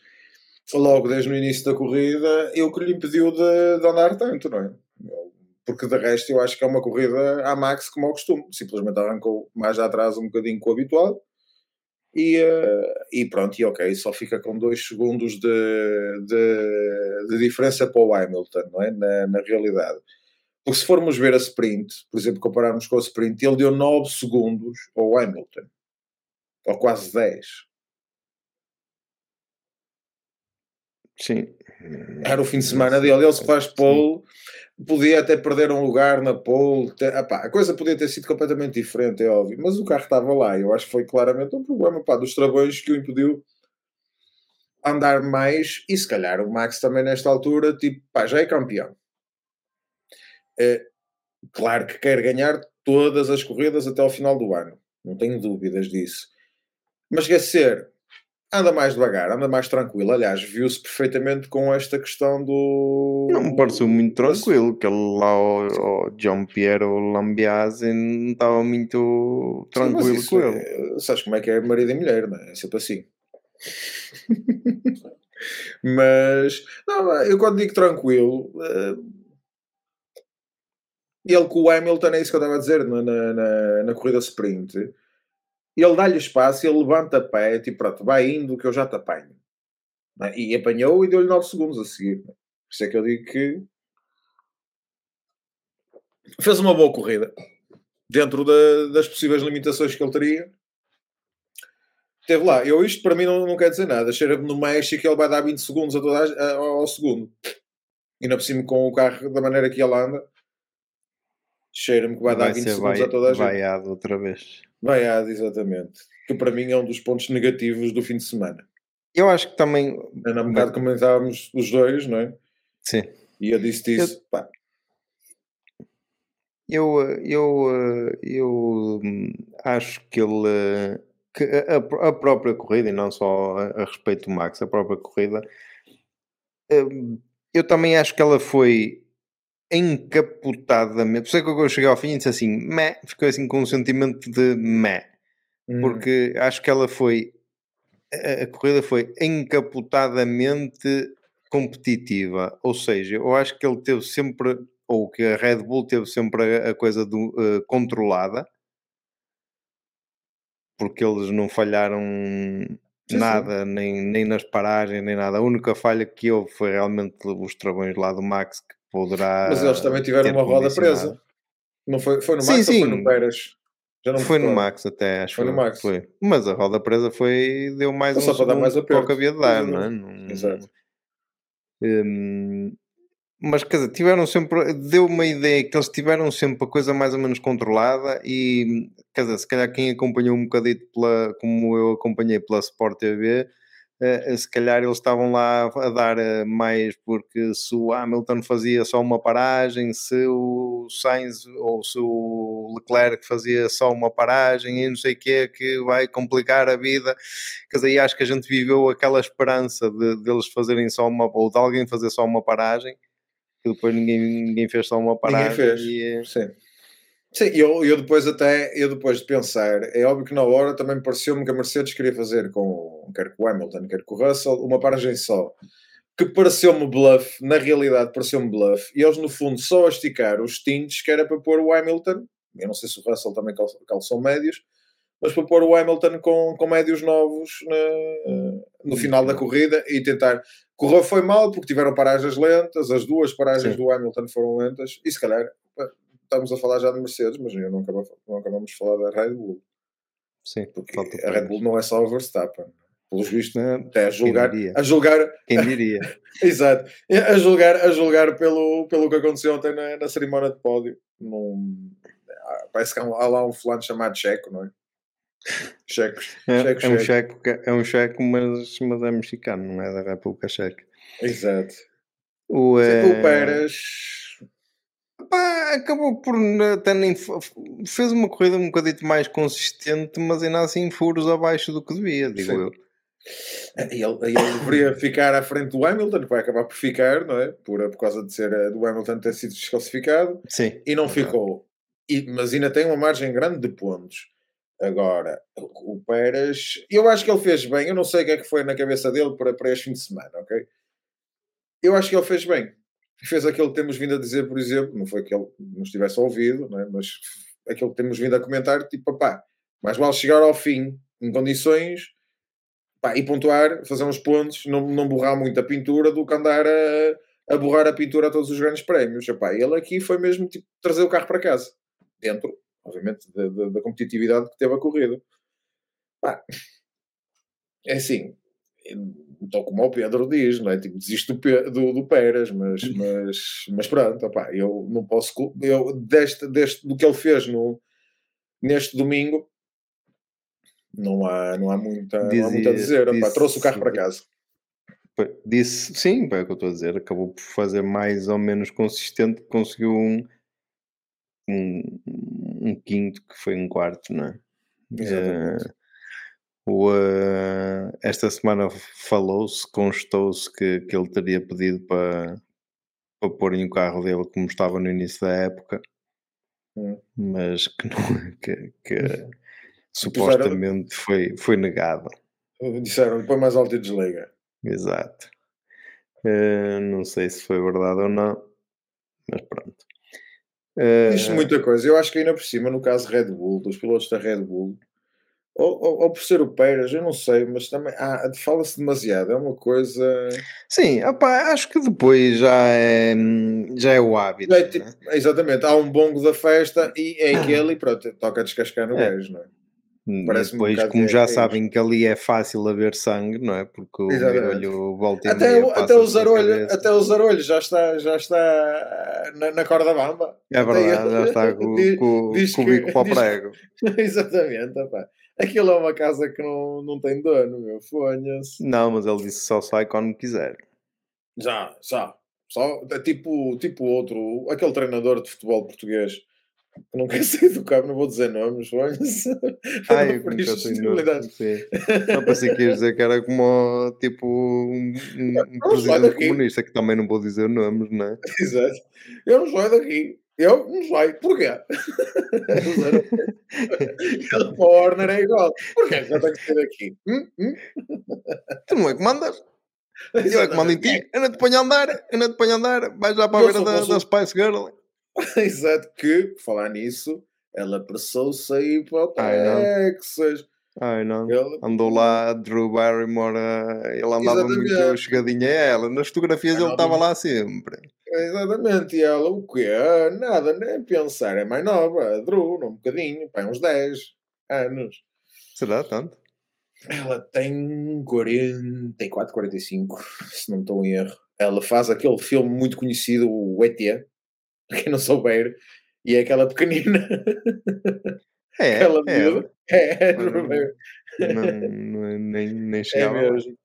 logo desde o início da corrida, e o que lhe impediu de, de andar tanto, não é? Porque de resto eu acho que é uma corrida à Max como ao costume, simplesmente arrancou mais atrás um bocadinho com o habitual. E, uh, e pronto, e ok, só fica com dois segundos de, de, de diferença para o Hamilton, não é? Na, na realidade. Porque se formos ver a sprint, por exemplo, compararmos com a sprint, ele deu 9 segundos ao Hamilton. Ou quase 10. Sim. Era o fim de semana dele. Ele se faz pole, podia até perder um lugar na pole. a coisa podia ter sido completamente diferente, é óbvio. Mas o carro estava lá. Eu acho que foi claramente um problema pá, dos travões que o impediu andar mais. E se calhar o Max também nesta altura, tipo, pá, já é campeão é, claro que quer ganhar todas as corridas até ao final do ano, não tenho dúvidas disso. Mas quer ser, anda mais devagar, anda mais tranquilo. Aliás, viu-se perfeitamente com esta questão do. Não me pareceu muito tranquilo, que lá, o, o John Piero Lambiase, não estava muito tranquilo Sim, com ele. É, sabes como é que é marido e mulher, não é? É sempre assim. mas, não, eu quando digo tranquilo. Uh, ele com o Hamilton, é isso que eu estava a dizer na, na, na corrida sprint, ele dá-lhe espaço, ele levanta a pé, tipo, pronto, vai indo que eu já te apanho. É? E apanhou e deu-lhe 9 segundos a seguir. Por isso é que eu digo que fez uma boa corrida dentro da, das possíveis limitações que ele teria. Teve lá, eu isto para mim não, não quer dizer nada. Cheira-me no México ele vai dar 20 segundos a toda a, a, ao segundo. E não por cima com o carro da maneira que ele anda cheira-me que vai, vai dar 20 segundos vai, a toda a gente. Vaiado outra vez. Vaiado, exatamente. Que para mim é um dos pontos negativos do fim de semana. Eu acho que também. Na bocado comentávamos os dois, não é? Sim. E eu disse isso, eu... pá. Eu, eu, eu hum, acho que ele. Que a, a, própria corrida, e não só a, a respeito do Max, a própria corrida, hum, eu também acho que ela foi encapotadamente. Por isso é que eu cheguei ao fim e disse assim, meh, ficou assim com um sentimento de meh. Hum. Porque acho que ela foi. A, a corrida foi encapotadamente competitiva. Ou seja, eu acho que ele teve sempre, ou que a Red Bull teve sempre a, a coisa do, uh, controlada, porque eles não falharam sim, nada, sim. Nem, nem nas paragens, nem nada. A única falha que houve foi realmente os travões lá do Max, que poderá. Mas eles também tiveram uma roda presa. Não foi, foi no Max sim, sim. foi no Pérez? foi no Max até, acho foi no Max. Foi. Mas a roda presa foi, deu mais um só para dar mais aperto. que havia de dar, não é? Exato. Hum, mas quer dizer, tiveram sempre, deu uma ideia que eles tiveram sempre a coisa mais ou menos controlada e quer dizer, se calhar quem acompanhou um bocadito pela, como eu acompanhei pela Sport TV, se calhar eles estavam lá a dar uh, mais porque se o Hamilton fazia só uma paragem, se o Sainz ou se o Leclerc fazia só uma paragem e não sei o que que vai complicar a vida. Quer dizer, acho que a gente viveu aquela esperança de, de eles fazerem só uma, ou de alguém fazer só uma paragem, que depois ninguém, ninguém fez só uma paragem. Ninguém fez, e, sim. Sim, eu, eu depois até, eu depois de pensar, é óbvio que na hora também pareceu-me que a Mercedes queria fazer com, quer com o Hamilton, quer com o Russell, uma paragem só. Que pareceu-me bluff, na realidade pareceu-me bluff, e eles no fundo só a esticar os tintes que era para pôr o Hamilton, eu não sei se o Russell também calçou médios, mas para pôr o Hamilton com, com médios novos na, no final da corrida e tentar. Correu foi mal porque tiveram paragens lentas, as duas paragens Sim. do Hamilton foram lentas, e se calhar estamos a falar já de Mercedes, mas não acabamos, não acabamos de falar da Red Bull. Sim, porque a Red Bull não é só o Verstappen. Pelos vistos, até a julgar. A julgar Quem diria? Exato. A julgar, a julgar pelo, pelo que aconteceu ontem na, na cerimónia de pódio. Num, parece que há, há lá um fulano chamado Checo, não é? Checos. É, checo, é, um checo, é um checo, mas, mas é mexicano, não é da República Checa. Exato. O, é... o Pérez Pá, acabou por até nem fez uma corrida um bocadito mais consistente, mas ainda assim furos abaixo do que devia, digo Sim. eu. Ele, ele deveria ficar à frente do Hamilton, vai acabar por ficar, não é? Por, por causa de ser eh, do Hamilton ter sido desclassificado Sim. e não ficou. E, mas ainda tem uma margem grande de pontos. Agora, o Pérez, eu acho que ele fez bem. Eu não sei o que é que foi na cabeça dele para, para este fim de semana, ok? Eu acho que ele fez bem. Fez aquilo que temos vindo a dizer, por exemplo, não foi que ele nos tivesse ouvido, é? mas aquilo que temos vindo a comentar, tipo, pá, mais vale chegar ao fim em condições pá, e pontuar, fazer uns pontos, não, não borrar muito a pintura do que andar a, a borrar a pintura a todos os grandes prémios. Epá, ele aqui foi mesmo tipo, trazer o carro para casa, dentro obviamente, da, da, da competitividade que teve a corrida. Pá, é assim, então como o Pedro diz, não é? Tipo, desisto do, do, do Pérez, mas, mas, mas pronto, opá, eu não posso. Eu, deste, deste, do que ele fez no, neste domingo, não há, não há, muita, Dizia, não há muito a dizer. Disse, opá, trouxe o carro para casa. Disse, sim, é o que eu estou a dizer. Acabou por fazer mais ou menos consistente, conseguiu um, um, um quinto que foi um quarto, não é? Uh, o, uh, esta semana falou-se, constou-se que, que ele teria pedido para, para porem o carro dele como estava no início da época, hum. mas que, não, que, que supostamente foi, foi negado. Disseram, põe mais alto e desliga. Exato. Uh, não sei se foi verdade ou não, mas pronto. Uh, muita coisa. Eu acho que ainda por cima, no caso Red Bull, dos pilotos da Red Bull, ou, ou, ou por ser o Peiras, eu não sei, mas também ah, fala-se demasiado. É uma coisa. Sim, opa, acho que depois já é, já é o hábito. É, tipo, né? Exatamente, há um bongo da festa e é aquele e pronto, toca descascar no é. gajo, não é? Parece depois, um como já é sabem que ali é fácil haver sangue, não é? Porque o olho volta até, o, até até o zarolho já está, já está na, na corda bamba. É verdade, já está com, com, diz, com o bico para o prego. Exatamente, opa. Aquilo é uma casa que não, não tem dono, meu, fonha-se. Não, mas ele disse só sai quando quiser. Já, já. Só, é tipo, tipo outro, aquele treinador de futebol português não quero sair do cabo, não vou dizer nomes, olha Ai, eu nunca Só pensei que ias dizer que era como tipo um, um presidente comunista, que também não vou dizer nomes, não é? Exato. Eu não saio daqui. Eu não saio. Porquê? Ele para o Warner é igual. Porquê já tenho que sair daqui? Hum? Hum? Tu não é que mandas? Eu é que mando em ti. Eu não te ponho a andar. Eu não te ponho a andar. Vais lá para a beira da, da Spice Girl. Exato, que, por falar nisso, ela apressou-se a ir para o Texas. Ai não, andou lá Drew Barrymore, ele andava Exatamente. muito chegadinha a ela, nas fotografias ele estava lá sempre. Exatamente, e ela o quê? Ah, nada, nem pensar, é mais nova, a Drew, um bocadinho, pai, uns 10 anos. Será tanto? Ela tem 44, 45, se não estou em erro. Ela faz aquele filme muito conhecido, o E.T., quem não souber, e é aquela pequenina. É, aquela é. É, é, não, não, nem, nem é chegava é mesmo.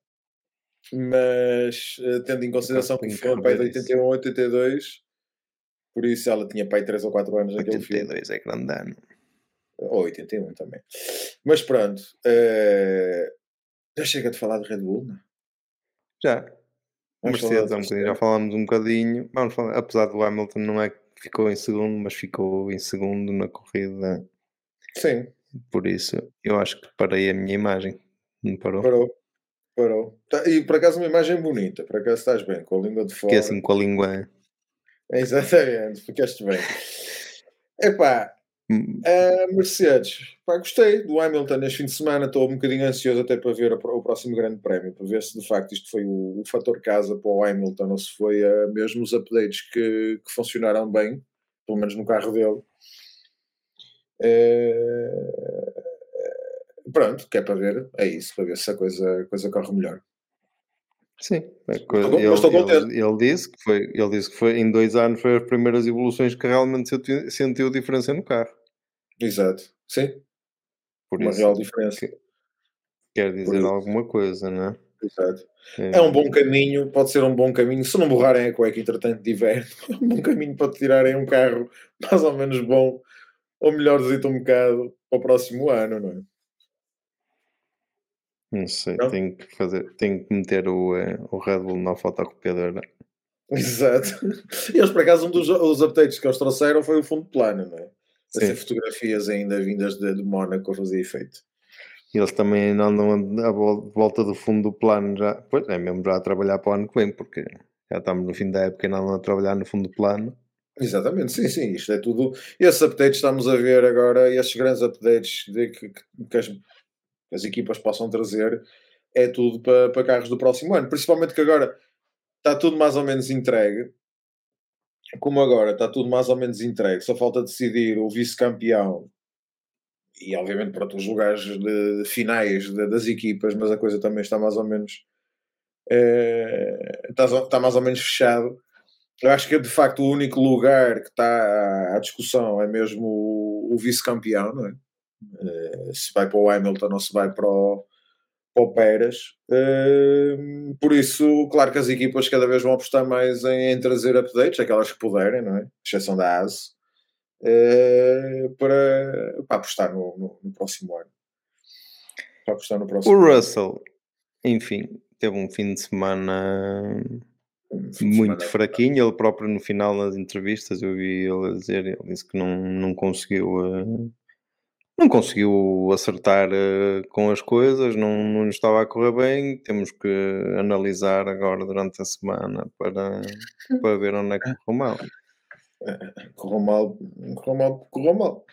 Mas uh, tendo em consideração que o filme é de 81 ou 82, por isso ela tinha pai 3 ou 4 anos naquele filme. 82 é grande ano. Ou 81 também. Mas pronto, uh, já chega de falar de Red Bull, não? Já. Mercedes, um bocadinho, já falámos um bocadinho. Vamos falar, apesar do Hamilton não é que ficou em segundo, mas ficou em segundo na corrida. Sim. Por isso, eu acho que parei a minha imagem. Não parou? Parou. Parou. Tá, e por acaso uma imagem bonita, por acaso estás bem, com a língua de fora. Fiquei assim com a língua. Exatamente, ficaste bem. Epá, Uh, Mercedes, pá, gostei do Hamilton este fim de semana. Estou um bocadinho ansioso até para ver o próximo Grande Prémio, para ver se de facto isto foi o, o fator casa para o Hamilton ou se foi uh, mesmo os updates que, que, funcionaram bem, pelo menos no carro dele. Uh, pronto, que é para ver, é isso, para ver se a coisa, a coisa corre melhor. Sim, é coisa, ele. Ele, ele, disse que foi, ele disse que foi em dois anos foi as primeiras evoluções que realmente sentiu, sentiu diferença no carro. Exato, sim. Por uma real diferença. Que, quer dizer alguma coisa, não é? Exato. É. é. um bom caminho, pode ser um bom caminho. Se não borrarem a cueca, entretanto, de inverno, é um bom caminho para tirarem um carro mais ou menos bom, ou melhorzito um bocado para o próximo ano, não é? Não sei, não? tenho que fazer, tenho que meter o, uh, o Red Bull na fotocopiadora. Exato. E eles, por acaso, um dos os updates que eles trouxeram foi o fundo plano, não é? a ser fotografias ainda vindas de, de Mónaco a fazer efeito. Eles também não andam a volta do fundo do plano já, pois é mesmo já a trabalhar para o ano que vem, porque já estamos no fim da época e não andam a trabalhar no fundo do plano. Exatamente, sim, sim, isto é tudo. Esses updates estamos a ver agora, estes grandes updates de que, que as, as, equipas possam trazer, é tudo para, para carros do próximo ano. Principalmente que agora está tudo mais ou menos entregue. Como agora está tudo mais ou menos entregue, só falta decidir o vice-campeão e obviamente para os lugares de, de finais de, das equipas, mas a coisa também está mais ou menos é, está, está mais ou menos fechado. Eu acho que de facto o único lugar que está à discussão é mesmo o, o vice-campeão, não é? é? se vai para o Hamilton ou se vai para o, para o Pérez. É, por isso, claro que as equipas cada vez vão apostar mais em, em trazer updates, aquelas que puderem, não é? Exceção da ASE uh, para, para apostar no, no, no, próximo ano. Para apostar no próximo o Russell, enfim, teve um fim de semana muito fraquinho. Ele próprio, no final das entrevistas, eu vi ele dizer: ele disse que não, não conseguiu. Uh, não conseguiu acertar uh, com as coisas, não, não estava a correr bem. Temos que analisar agora durante a semana para, para ver onde é que correu mal correu mal, correu mal, correu mal.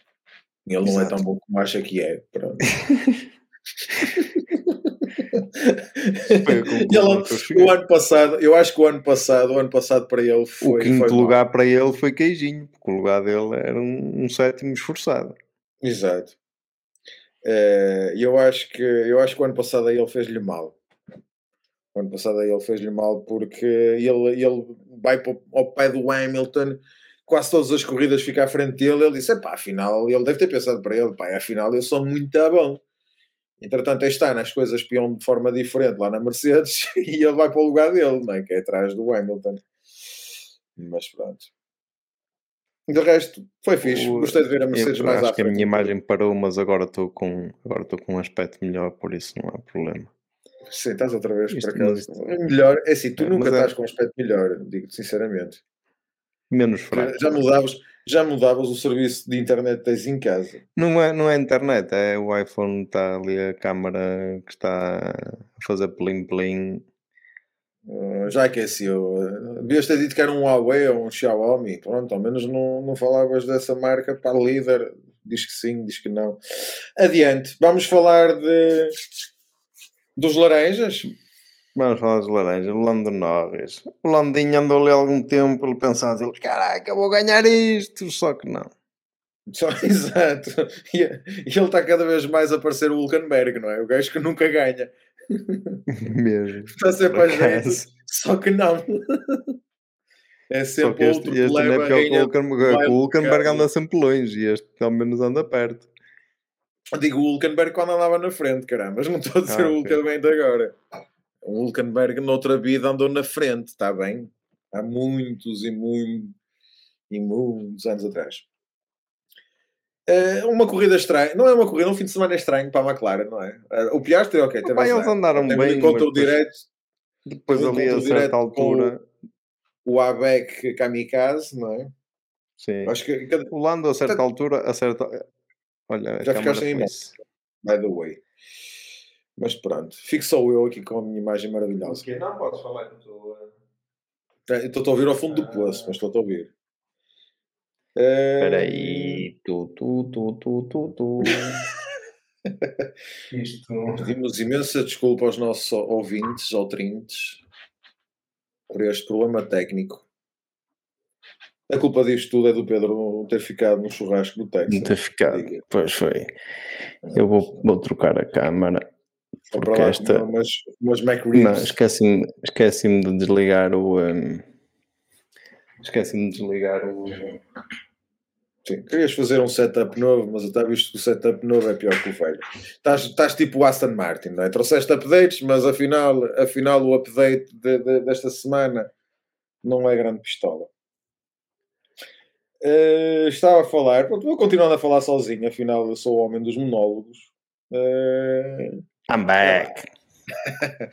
Ele Exato. não é tão bom como acha que é. Pronto. o ano passado, eu acho que o ano passado, o ano passado para ele foi. O quinto foi lugar mal. para ele foi queijinho, porque o lugar dele era um, um sétimo esforçado. Exato. E eu acho que eu acho que o ano passado ele fez-lhe mal. O ano passado ele fez-lhe mal porque ele, ele vai ao pé do Hamilton quase todas as corridas fica à frente dele, ele disse, pá, afinal, ele deve ter pensado para ele, pá, afinal eu sou muito bom. Entretanto, este ano as coisas piam de forma diferente lá na Mercedes e ele vai para o lugar dele, não é? que é atrás do Hamilton. Mas pronto. De resto, foi fixe. Gostei de ver a Mercedes eu mais acho que a minha imagem parou, mas agora estou com, agora estou com um aspecto melhor, por isso não há problema. Sim, estás outra vez Isto, para casa. É melhor, é assim, tu é, nunca é estás é... com um aspecto melhor, digo-te sinceramente. Menos fraco. Já mudavas, já mudavas o serviço de internet que tens em casa. Não é, não é internet, é o iPhone, está ali a câmara que está a fazer plim plim. Uh, já aqueceu. Devias ter dito que era um Huawei ou um Xiaomi. Pronto, ao menos não, não falavas dessa marca para líder. Diz que sim, diz que não. Adiante, vamos falar de dos laranjas. Vamos falar dos laranjas. O Lando Norris. O Landinho andou ali algum tempo, ele pensando, ele, caraca, vou ganhar isto. Só que não. Só, exato. E, ele está cada vez mais a parecer o Hulkenberg, não é? O gajo que nunca ganha. Mesmo. Está sempre a jeito. Só que não. É sempre este, outro este que leva é pior que o Hulkenberg anda sempre longe e este pelo menos anda perto. Digo o Hulkenberg quando andava na frente, caramba, mas não estou a dizer ah, o Hulkenberg de agora. O Hulkenberg, noutra vida, andou na frente, está bem? Há muitos e muitos, e muitos anos atrás. Uh, uma corrida estranha, não é uma corrida, um fim de semana estranho para a McLaren, não é? Uh, o Piastri, ok, teve Pai, eles andaram bem, bem contra o direto. Depois ali a certa altura. O Abeck Kamikaze, não é? Sim. Acho que o Lando a certa altura, a certa. Olha, já ficaste em by the way. Mas pronto, fico só eu aqui com a minha imagem maravilhosa. Porque não podes falar que estou. Estou a ouvir ao fundo do Plus, mas estou a ouvir. Espera aí. Tu, tu, tu, tu, tu, tu. Isto. Pedimos imensa desculpa aos nossos ouvintes, ouvintes, por este problema técnico. A culpa disto tudo é do Pedro ter ficado no churrasco do Texas. Não ter ficado, pois foi. Eu vou, vou trocar a câmara. Porque esta. Umas, umas Não, esqueci-me esqueci de desligar o. Um... Esqueci-me de desligar o. Sim, querias fazer um setup novo, mas eu estava visto que o setup novo é pior que o velho. Estás, estás tipo o Aston Martin, não é? Trouxeste updates, mas afinal, afinal o update de, de, desta semana não é grande pistola. Uh, estava a falar, pronto, vou continuando a falar sozinho, afinal eu sou o homem dos monólogos. Uh, I'm back.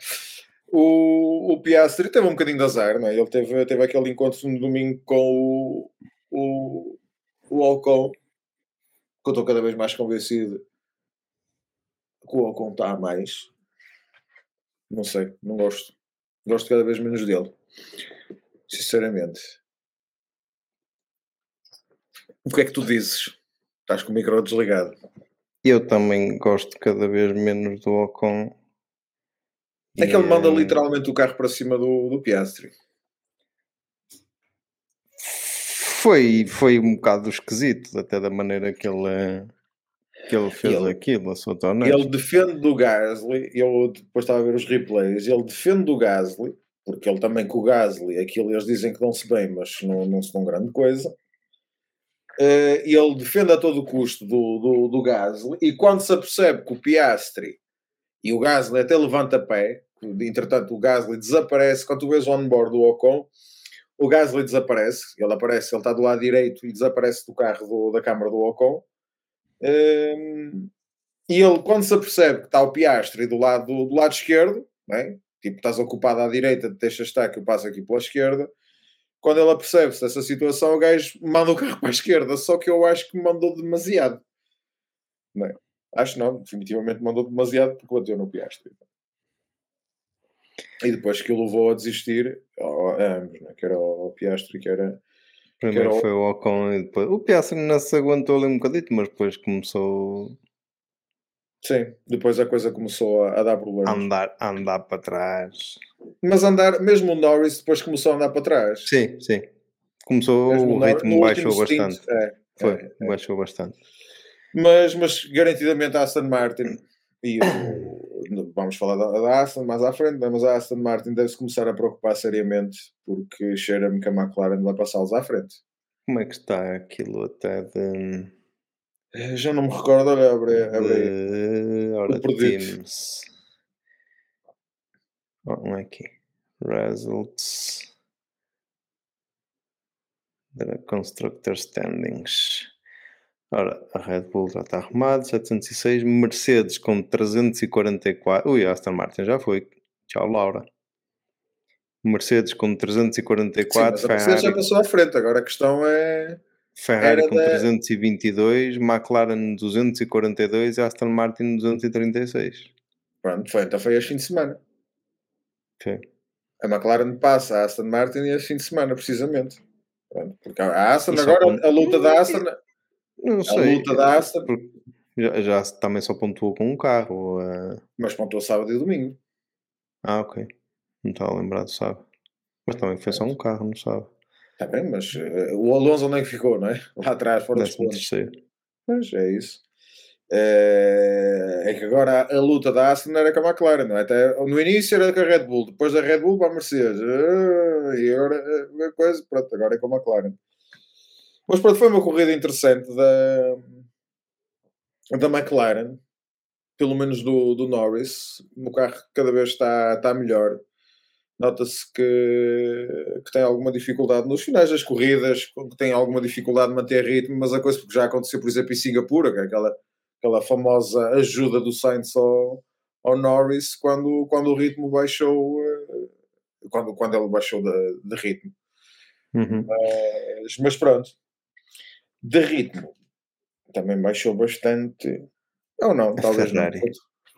o, o Piastri teve um bocadinho de azar, não é? Ele teve, teve aquele encontro no domingo com o, o, o Ocon que eu estou cada vez mais convencido que o Ocon está a mais. Não sei, não gosto. Gosto cada vez menos dele. Sinceramente. O que é que tu dizes? Estás com o micro desligado. Eu também gosto cada vez menos do Ocon. É que ele manda eh, literalmente o carro para cima do, do Piastri. Foi, foi um bocado esquisito, até da maneira que ele, que ele fez ele, aquilo, sua Ele defende do Gasly, eu depois estava a ver os replays, ele defende do Gasly, porque ele também com o Gasly, aquilo eles dizem que dão-se bem, mas não, não se dão grande coisa. Uh, ele defende a todo custo do, do, do Gasly, e quando se apercebe que o Piastri e o Gasly até levanta pé, entretanto o Gasly desaparece, quando tu vês o onboard do Ocon, o Gasly desaparece, ele aparece, ele está do lado direito e desaparece do carro do, da câmara do Ocon. Um, e ele, quando se apercebe que está o Piastri do lado, do, do lado esquerdo, né? tipo, estás ocupado à direita, deixa estar que eu passo aqui pela esquerda. Quando ele apercebe-se dessa situação, o gajo manda o carro para a esquerda, só que eu acho que mandou demasiado. Não é? Acho não, definitivamente mandou demasiado porque bateu no Piastri. E depois que o levou a desistir, a ambos, né? que era o Piastri, que era. Primeiro que era foi o Ocon e depois. O Piastri não se aguentou ali um bocadito, mas depois começou. Sim, depois a coisa começou a, a dar problemas. Andar, andar para trás. Mas andar, mesmo o Norris depois começou a andar para trás. Sim, sim. Começou, mesmo o ritmo baixou bastante. Stint, é, foi, é, é. baixou bastante. Mas, mas garantidamente a Aston Martin e o, vamos falar da, da, Aston mais à frente, né? mas a Aston Martin deve-se começar a preocupar seriamente porque cheira-me que a McLaren vai passá-los à frente. Como é que está aquilo até de. Já não me recordo, olha, abre, abre de... Ora, Teams. Não é aqui. Results. The Constructor Standings. Ora, a Red Bull já está arrumada, 706. Mercedes com 344. Ui, Aston Martin já foi. Tchau, Laura. Mercedes com 344. Sim, a Mercedes já passou à frente, agora a questão é. Ferrari com da... 322, McLaren 242 e Aston Martin 236. Pronto, foi, então foi este fim de semana. Sim. A McLaren passa a Aston Martin e este fim de semana, precisamente. Pronto, porque a Aston, agora, a luta da Aston não sei. A luta da Aston. Já, já também só pontuou com um carro. Uh... Mas pontuou sábado e domingo. Ah, ok. Não estava lembrado, sabe? Mas também foi só um carro, não sabe? Está bem, mas uh, o Alonso onde é que ficou, não é? Lá atrás, fora dos pontos. Mas é isso. É, é que agora a, luta da Aston era com a McLaren, não é? Até, no início era com a Red Bull, depois da Red Bull para a Mercedes. Uh, e agora a coisa, pronto, agora é com a McLaren. Mas pronto, foi uma corrida interessante da, da McLaren, pelo menos do, do Norris. O carro cada vez está, está melhor. Nota-se que, que tem alguma dificuldade nos finais das corridas, que tem alguma dificuldade de manter ritmo, mas a coisa que já aconteceu, por exemplo, em Singapura, que é aquela, aquela famosa ajuda do Sainz ao, ao Norris quando, quando o ritmo baixou, eh, quando, quando ele baixou de, de ritmo. Uhum. Mas, mas pronto, de ritmo também baixou bastante. Ou não, talvez não.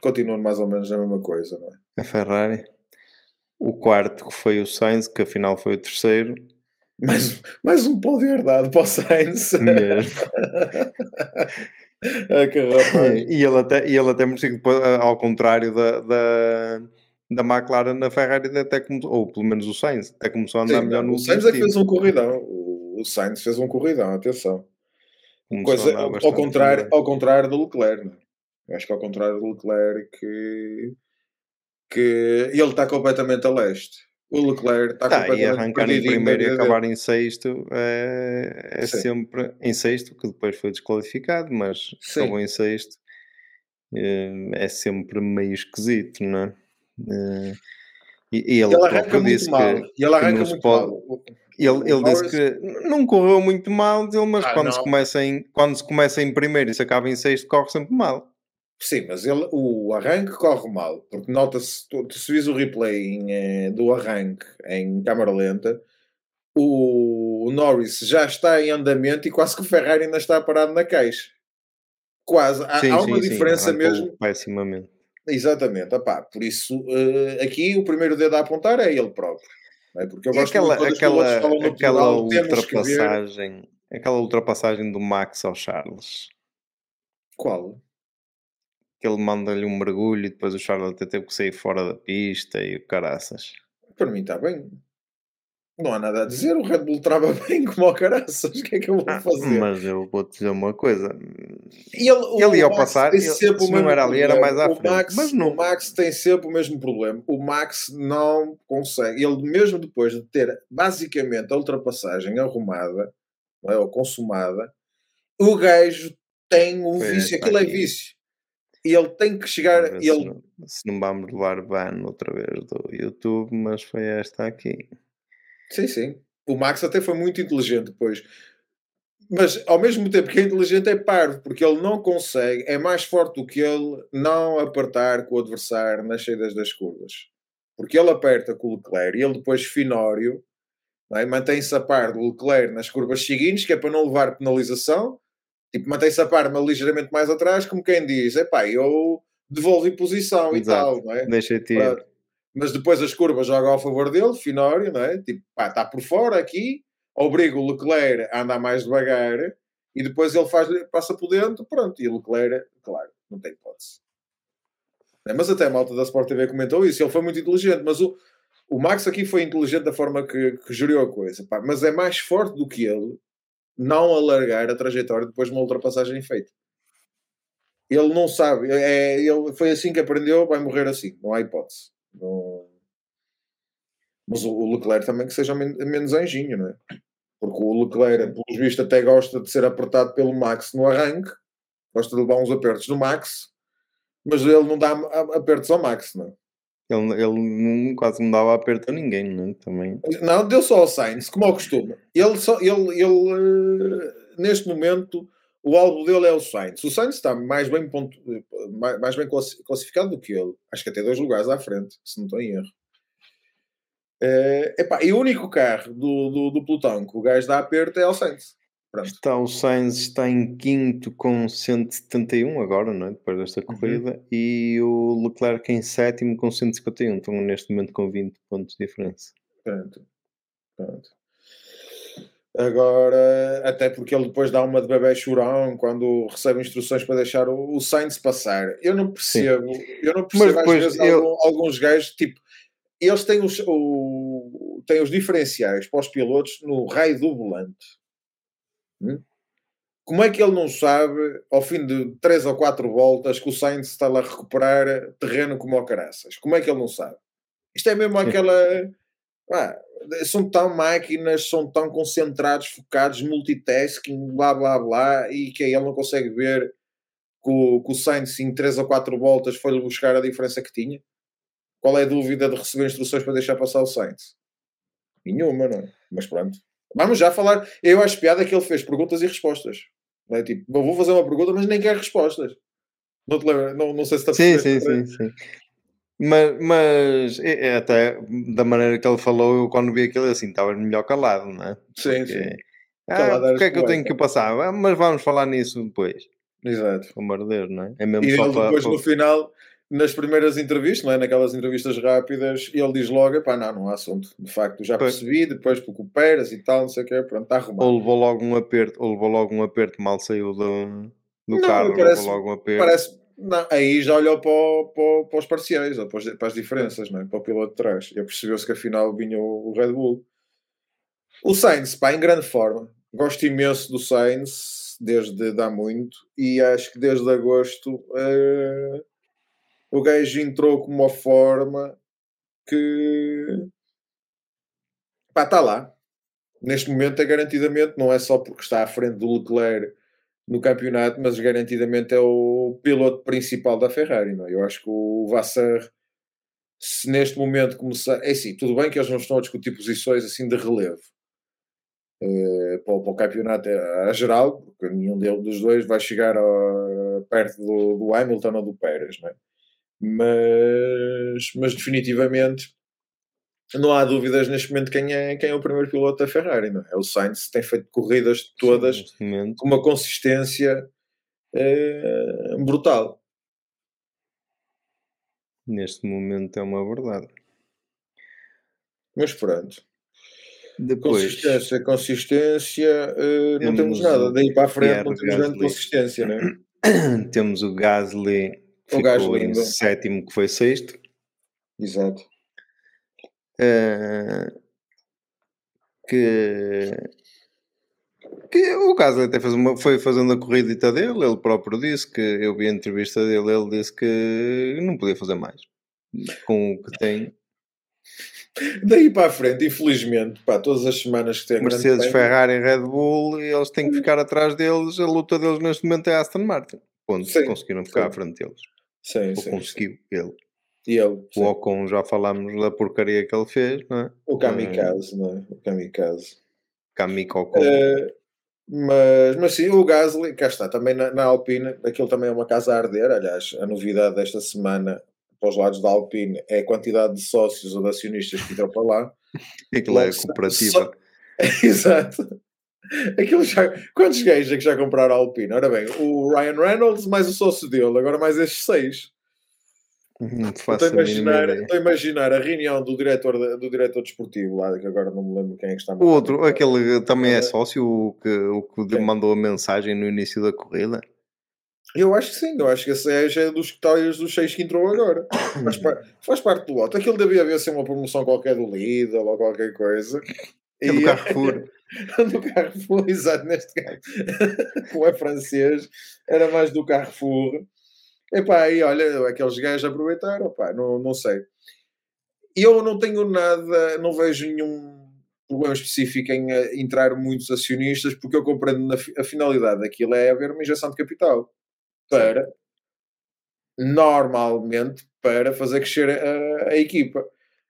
Continua mais ou menos a mesma coisa, não é? A Ferrari. O quarto que foi o Sainz, que afinal foi o terceiro. Mais, mais um pódio herdado para o Sainz. Mesmo. ah, que e ele até, e ele até ao contrário da, da, da McLaren, na Ferrari até começou, ou pelo menos o Sainz, até começou a andar Sim, melhor no O Sainz é que fez um corridão. O Sainz fez um corridão, atenção. Coisa, ao, contrário, ao contrário do Leclerc, não é? acho que ao contrário do Leclerc que, que ele está completamente a leste. O Leclerc está tá, completamente e arrancar em primeiro e acabar em sexto é, é sempre em sexto, que depois foi desqualificado, mas Sim. acabou em sexto é, é sempre meio esquisito, não é? é e, e ele, ele arranca muito mal. Que, ele arranca muito pode, mal. Ele, ele disse que não correu muito mal, mas ah, quando, se começa em, quando se começa em primeiro e se acaba em sexto, corre sempre mal. Sim, mas ele, o arranque corre mal, porque nota-se, tu, se vis o replay em, eh, do arranque em câmara lenta, o, o, Norris já está em andamento e quase que o Ferrari ainda está parado na caixa. quase. Há, sim, há uma sim, diferença sim. mesmo. Pessimamente. Exatamente, Epá, por isso uh, aqui o primeiro dedo a apontar é ele próprio. É? Porque eu e gosto aquela, muito aquela, aquela ultrapassagem, aquela ultrapassagem do Max ao Charles. Qual? Que ele manda-lhe um mergulho e depois o Charles até teve que sair fora da pista e o caraças. Para mim está bem. Não há nada a dizer, o Red Bull trava bem como o caraças, o que é que eu vou ah, fazer? Mas eu vou-te dizer uma coisa. Ele, ele ia ao passar, ele, se não era ali, era mais à frente. Max, mas não. O Max tem sempre o mesmo problema. O Max não consegue, ele mesmo depois de ter basicamente a ultrapassagem arrumada, é, ou consumada, o gajo tem um Foi vício, aquilo é aqui. é vício. E ele tem que chegar. Ele... Se, não, se não vamos levar ban outra vez do YouTube, mas foi esta aqui. Sim, sim. O Max até foi muito inteligente depois. Mas ao mesmo tempo que é inteligente, é parvo, porque ele não consegue, é mais forte do que ele não apertar com o adversário nas saídas das curvas. Porque ele aperta com o Leclerc e ele depois finório é? mantém-se a par do Leclerc nas curvas seguintes, que é para não levar penalização, tipo, mantém-se a par, mas ligeiramente mais atrás, como quem diz: é pá, eu devolvo posição Exato. e tal, não é? Deixa-te ir mas depois as curvas jogam ao favor dele, Finório, não é? Tipo, pá, está por fora aqui, obriga o Leclerc a andar mais devagar e depois ele faz, passa por dentro, pronto, e o Leclerc, claro, não tem hipótese. É, mas até a malta da Sport TV comentou isso, ele foi muito inteligente, mas o, o Max aqui foi inteligente da forma que, que geriu a coisa, pá, mas é mais forte do que ele não alargar a trajetória depois de uma ultrapassagem feita. Ele não sabe, é, ele foi assim que aprendeu, vai morrer assim, não há hipótese. Não... Mas o Leclerc também que seja menos anjinho, não é? Porque o Leclerc, pelos vistos, até gosta de ser apertado pelo Max no arranque, gosta de levar uns apertos do Max, mas ele não dá apertos ao Max, não é? Ele, ele quase não dava aperto a ninguém, não é? Também. Não, deu só ao Sainz, como ao costume. Ele, só, ele, ele eh, neste momento, o alvo dele é o Sainz. O Sainz está mais bem, mais bem classificado do que ele. Acho que até dois lugares à frente, se não estou em erro. É, epá, e o único carro do, do, do pelotão que o gajo dá aperto é o Sainz. Pronto. Está, o Sainz está em quinto com 171 agora, não é? depois desta uhum. corrida, uhum. e o Leclerc em sétimo com 151. Estão neste momento com 20 pontos de diferença. Pronto. Pronto. Agora, até porque ele depois dá uma de bebê chorão quando recebe instruções para deixar o, o Sainz passar. Eu não percebo, Sim. eu não percebo Mas depois, às vezes eu... algum, alguns gajos, tipo, eles têm os, o, têm os diferenciais para os pilotos no raio do volante. Hum? Como é que ele não sabe, ao fim de 3 ou 4 voltas, que o Sainz está lá a recuperar terreno como o caraças? Como é que ele não sabe? Isto é mesmo aquela. Ah, são tão máquinas, são tão concentrados, focados, multitasking, blá blá blá, e que ele não consegue ver que o, que o Sainz em 3 ou 4 voltas foi-lhe buscar a diferença que tinha. Qual é a dúvida de receber instruções para deixar passar o Sainz? Nenhuma, não é? Mas pronto. Vamos já falar. Eu acho piada que ele fez perguntas e respostas. Não é? Tipo, vou fazer uma pergunta, mas nem quer respostas. Não, te não, não sei se está a sim, sim, sim, sim. Mas, mas é, é, até da maneira que ele falou, eu quando vi aquilo assim, estava melhor calado, não é? Sim, Porque, sim. Ah, porque é que eu tenho que passar? Ah, mas vamos falar nisso depois. Exato. Com Deus, não é? É mesmo e só ele depois para... no final, nas primeiras entrevistas, não é? naquelas entrevistas rápidas, ele diz logo: pá, não, não há assunto. De facto, já percebi, depois porque o Peras e tal, não sei o quê, pronto, está arrumado. Ou levou logo um aperto, ou levou logo um aperto, mal saiu do, do não, carro, parece, levou logo um aperto. Parece, não, aí já olhou para, para, para os parciais, ou para, para as diferenças, não é? para o piloto de trás. E percebeu-se que afinal vinha o, o Red Bull. O Sainz, pá, em grande forma. Gosto imenso do Sainz, desde há muito, e acho que desde agosto uh, o gajo entrou com uma forma que pá, está lá. Neste momento é garantidamente, não é só porque está à frente do Leclerc no campeonato, mas garantidamente é o piloto principal da Ferrari. Não é? Eu acho que o Vassar, se neste momento começar. É assim, tudo bem que eles não estão a discutir posições assim de relevo uh, para, o, para, o, campeonato a, a, geral, porque nenhum deles dos dois vai chegar a, perto do, do, Hamilton ou do Pérez, não é? Mas, mas definitivamente não há dúvidas neste momento quem é, quem é o primeiro piloto da Ferrari, não é? é o Sainz tem feito corridas todas Sim, com uma consistência é, brutal. Neste momento é uma verdade. Mas pronto. Depois, consistência, consistência, uh, não temos nada. Daí para a frente não temos grande consistência, né? temos o Gasly, o ficou em sétimo, que foi sexto. Exato. Uh, que, que o Gasly até fez uma, foi fazendo a corrida dele, ele próprio disse que eu vi a entrevista dele, ele disse que não podia fazer mais com o que tem Daí para a frente, infelizmente, pá, todas as semanas que tem Mercedes, Ferrari e Red Bull, e eles têm que ficar atrás deles. A luta deles neste momento é Aston Martin. Quando sim, conseguiram ficar sim. à frente deles. Sim, Ou sim, conseguiu sim. ele. E ele. O Ocon já falámos da porcaria que ele fez, não é? O Kamikaze, não é? O Kamikaze. Kamiko Ocon. Uh, mas, mas sim, o Gasly, cá está, também na, na Alpine, aquilo também é uma casa a arder. Aliás, a novidade desta semana para os lados da Alpine é a quantidade de sócios ou de acionistas que entram para lá. Aquilo é cooperativa. Só... Exato. Aquilo já... Quantos gays é que já compraram a Alpine? Ora bem, o Ryan Reynolds mais o sócio dele, agora mais estes seis. Não faço estou, a imaginar, estou a imaginar a reunião do diretor, do diretor desportivo lá, que agora não me lembro quem é que está. O outro, aquele também é sócio, o que, o que mandou a mensagem no início da corrida. Eu acho que sim, eu acho que esse é, é dos talhos dos seis que entrou agora. Faz, faz parte do lote. Aquilo devia haver ser uma promoção qualquer do Lidl ou qualquer coisa. É do Carrefour. do Carrefour, exato, neste caso. Como é francês, era mais do Carrefour. Epá, e olha, aqueles gajos aproveitaram, pá, não, não sei. Eu não tenho nada, não vejo nenhum problema específico em eh, entrar muitos acionistas, porque eu compreendo a finalidade daquilo é haver uma injeção de capital para normalmente para fazer crescer a, a, equipa.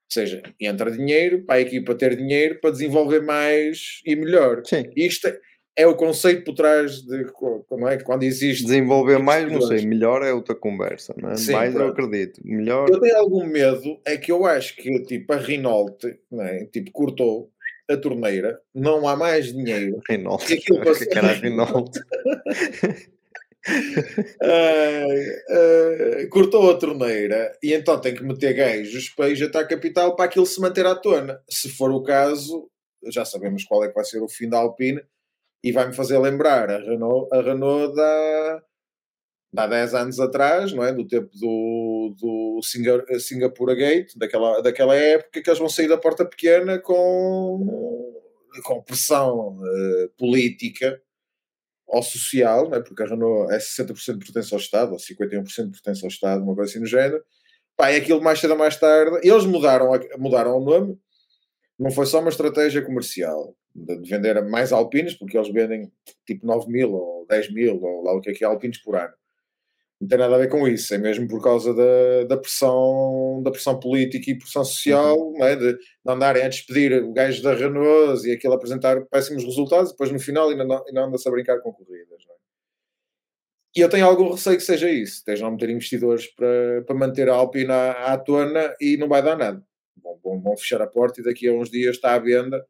Ou seja, entra dinheiro para a equipa ter dinheiro para desenvolver mais e melhor. Sim. Isto é, o conceito por trás de como é que quando existe desenvolver mais, não sei, melhor é outra conversa, não é? Sim, mais pronto. eu acredito. Melhor. Eu tenho algum medo, é que eu acho que tipo a Renault, é? tipo cortou a torneira, não há mais dinheiro. Renault, que aquilo passou... que era a Renault. uh, uh, cortou a torneira e então tem que meter gajos para injetar capital para aquilo se manter à tona. Se for o caso, já sabemos qual é que vai ser o fim da Alpine e vai-me fazer lembrar a Renault, a Renault da, há 10 anos atrás, não é? do tempo do, do Singapura Gate, daquela, daquela época, que eles vão sair da porta pequena com, com pressão uh, política ao social, né? porque a Renault é 60% de pertence ao Estado, ou 51% de pertence ao Estado, uma coisa assim no género. Pá, é aquilo mais cedo ou mais tarde. Eles mudaram, mudaram o nome, não foi só uma estratégia comercial de, de vender mais alpinos, porque eles vendem tipo 9 mil ou 10 mil, ou lá o que é que é alpinos por ano não tem nada a ver com isso, é mesmo por causa da, da pressão da pressão política e pressão social, uhum. é? de, de andarem a despedir o gajo da Renault e aquilo apresentar péssimos resultados, depois no final ainda, não, ainda anda-se a brincar com corridas. É? E eu tenho algum receio que seja isso, estejam a meter investidores para, para manter a Alpine à, à tona e não vai dar nada. Vão, vão, vão, fechar a porta e daqui a uns dias está à venda,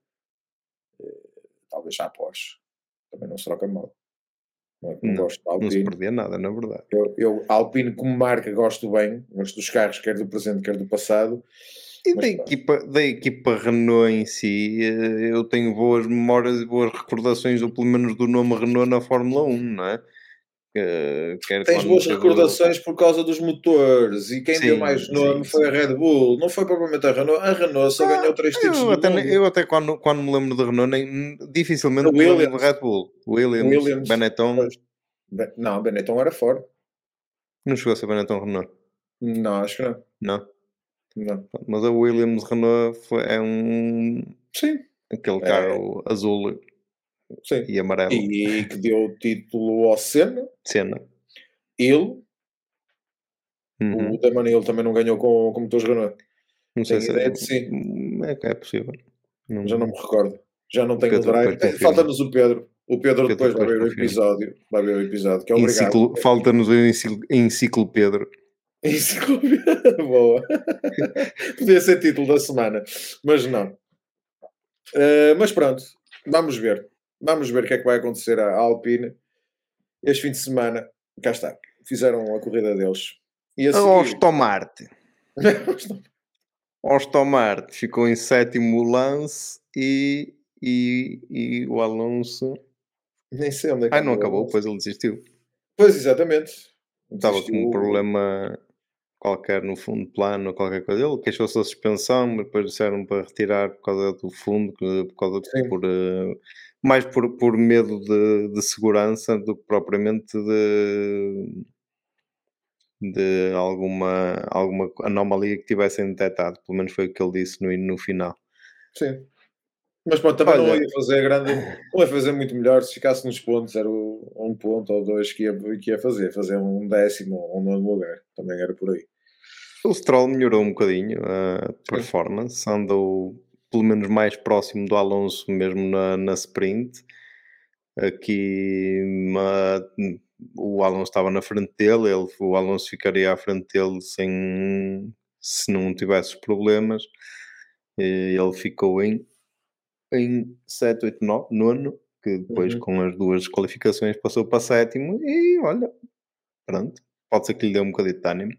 eh, talvez já após. Também não se troca mal. Não, não, gosto de Alpine. Não se perdia nada, na verdade. Eu, eu, Alpine, como marca, gosto bem. Gosto dos carros, quer do presente, quer do passado. E da equipa, da equipa Renault em si, eh, eu tenho boas memórias e boas recordações, ou pelo menos do nome Renault na Fórmula 1, não é? Quer Tens boas recordações por causa dos motores e quem sim, deu mais nome sim, foi sim. a Red Bull, não foi propriamente a Renault. A Renault só ah, ganhou três títulos. Eu até, eu até quando, quando me lembro de Renault, nem, dificilmente me lembro de Red Bull. Williams, Williams Benetton. Não, Benetton era fora. Não chegou a ser Benetton Renault? Não, acho que não. Não. Não. Mas a Williams Renault foi, é um. Sim. Aquele carro é. azul Sim. e amarelo. E que deu o título ao Senna. Senna. Ele. Uhum. O Damon ele também não ganhou com, com motores Renault. Não sei se é. Sim. É, é possível. Não... Já não me recordo. Já não tenho o drive. Falta-nos o Pedro. O Pedro, Pedro depois vai ver o episódio. Vai ver o episódio, que é obrigado. Falta-nos em ciclo Pedro. Enciclo Pedro. Boa. Podia ser título da semana, mas não. Uh, mas pronto, vamos ver. Vamos ver o que é que vai acontecer à Alpine este fim de semana. cá está. Fizeram a corrida deles. E a seguir... Marte. Marte ficou em sétimo lance e, e, e o Alonso. Nem sei onde é que Ah, não acabou, depois ele desistiu. Pois, exatamente. Estava com um problema qualquer no fundo plano ou qualquer coisa. Ele queixou-se da suspensão, mas depois disseram para retirar por causa do fundo, por causa de, por, uh, mais por, por medo de, de, segurança do que propriamente de, de alguma, alguma anomalia que tivessem detectado. Pelo menos foi o que ele disse no, no final. Sim. Mas pronto, também Olha, não ia fazer grande, não ia fazer muito melhor se ficasse nos pontos, era um ponto ou dois que ia, que ia fazer, fazer um décimo ou um nono lugar, também era por aí. O Stroll melhorou um bocadinho a performance, Sim. andou pelo menos mais próximo do Alonso mesmo na, na sprint. Aqui uma, o Alonso estava na frente dele, ele, o Alonso ficaria à frente dele sem, se não tivesse problemas. Ele ficou em em 7, 8, 9, nono, que depois uhum. com as duas qualificações passou para sétimo e olha, pronto, pode ser que lhe dê um bocadinho de ânimo.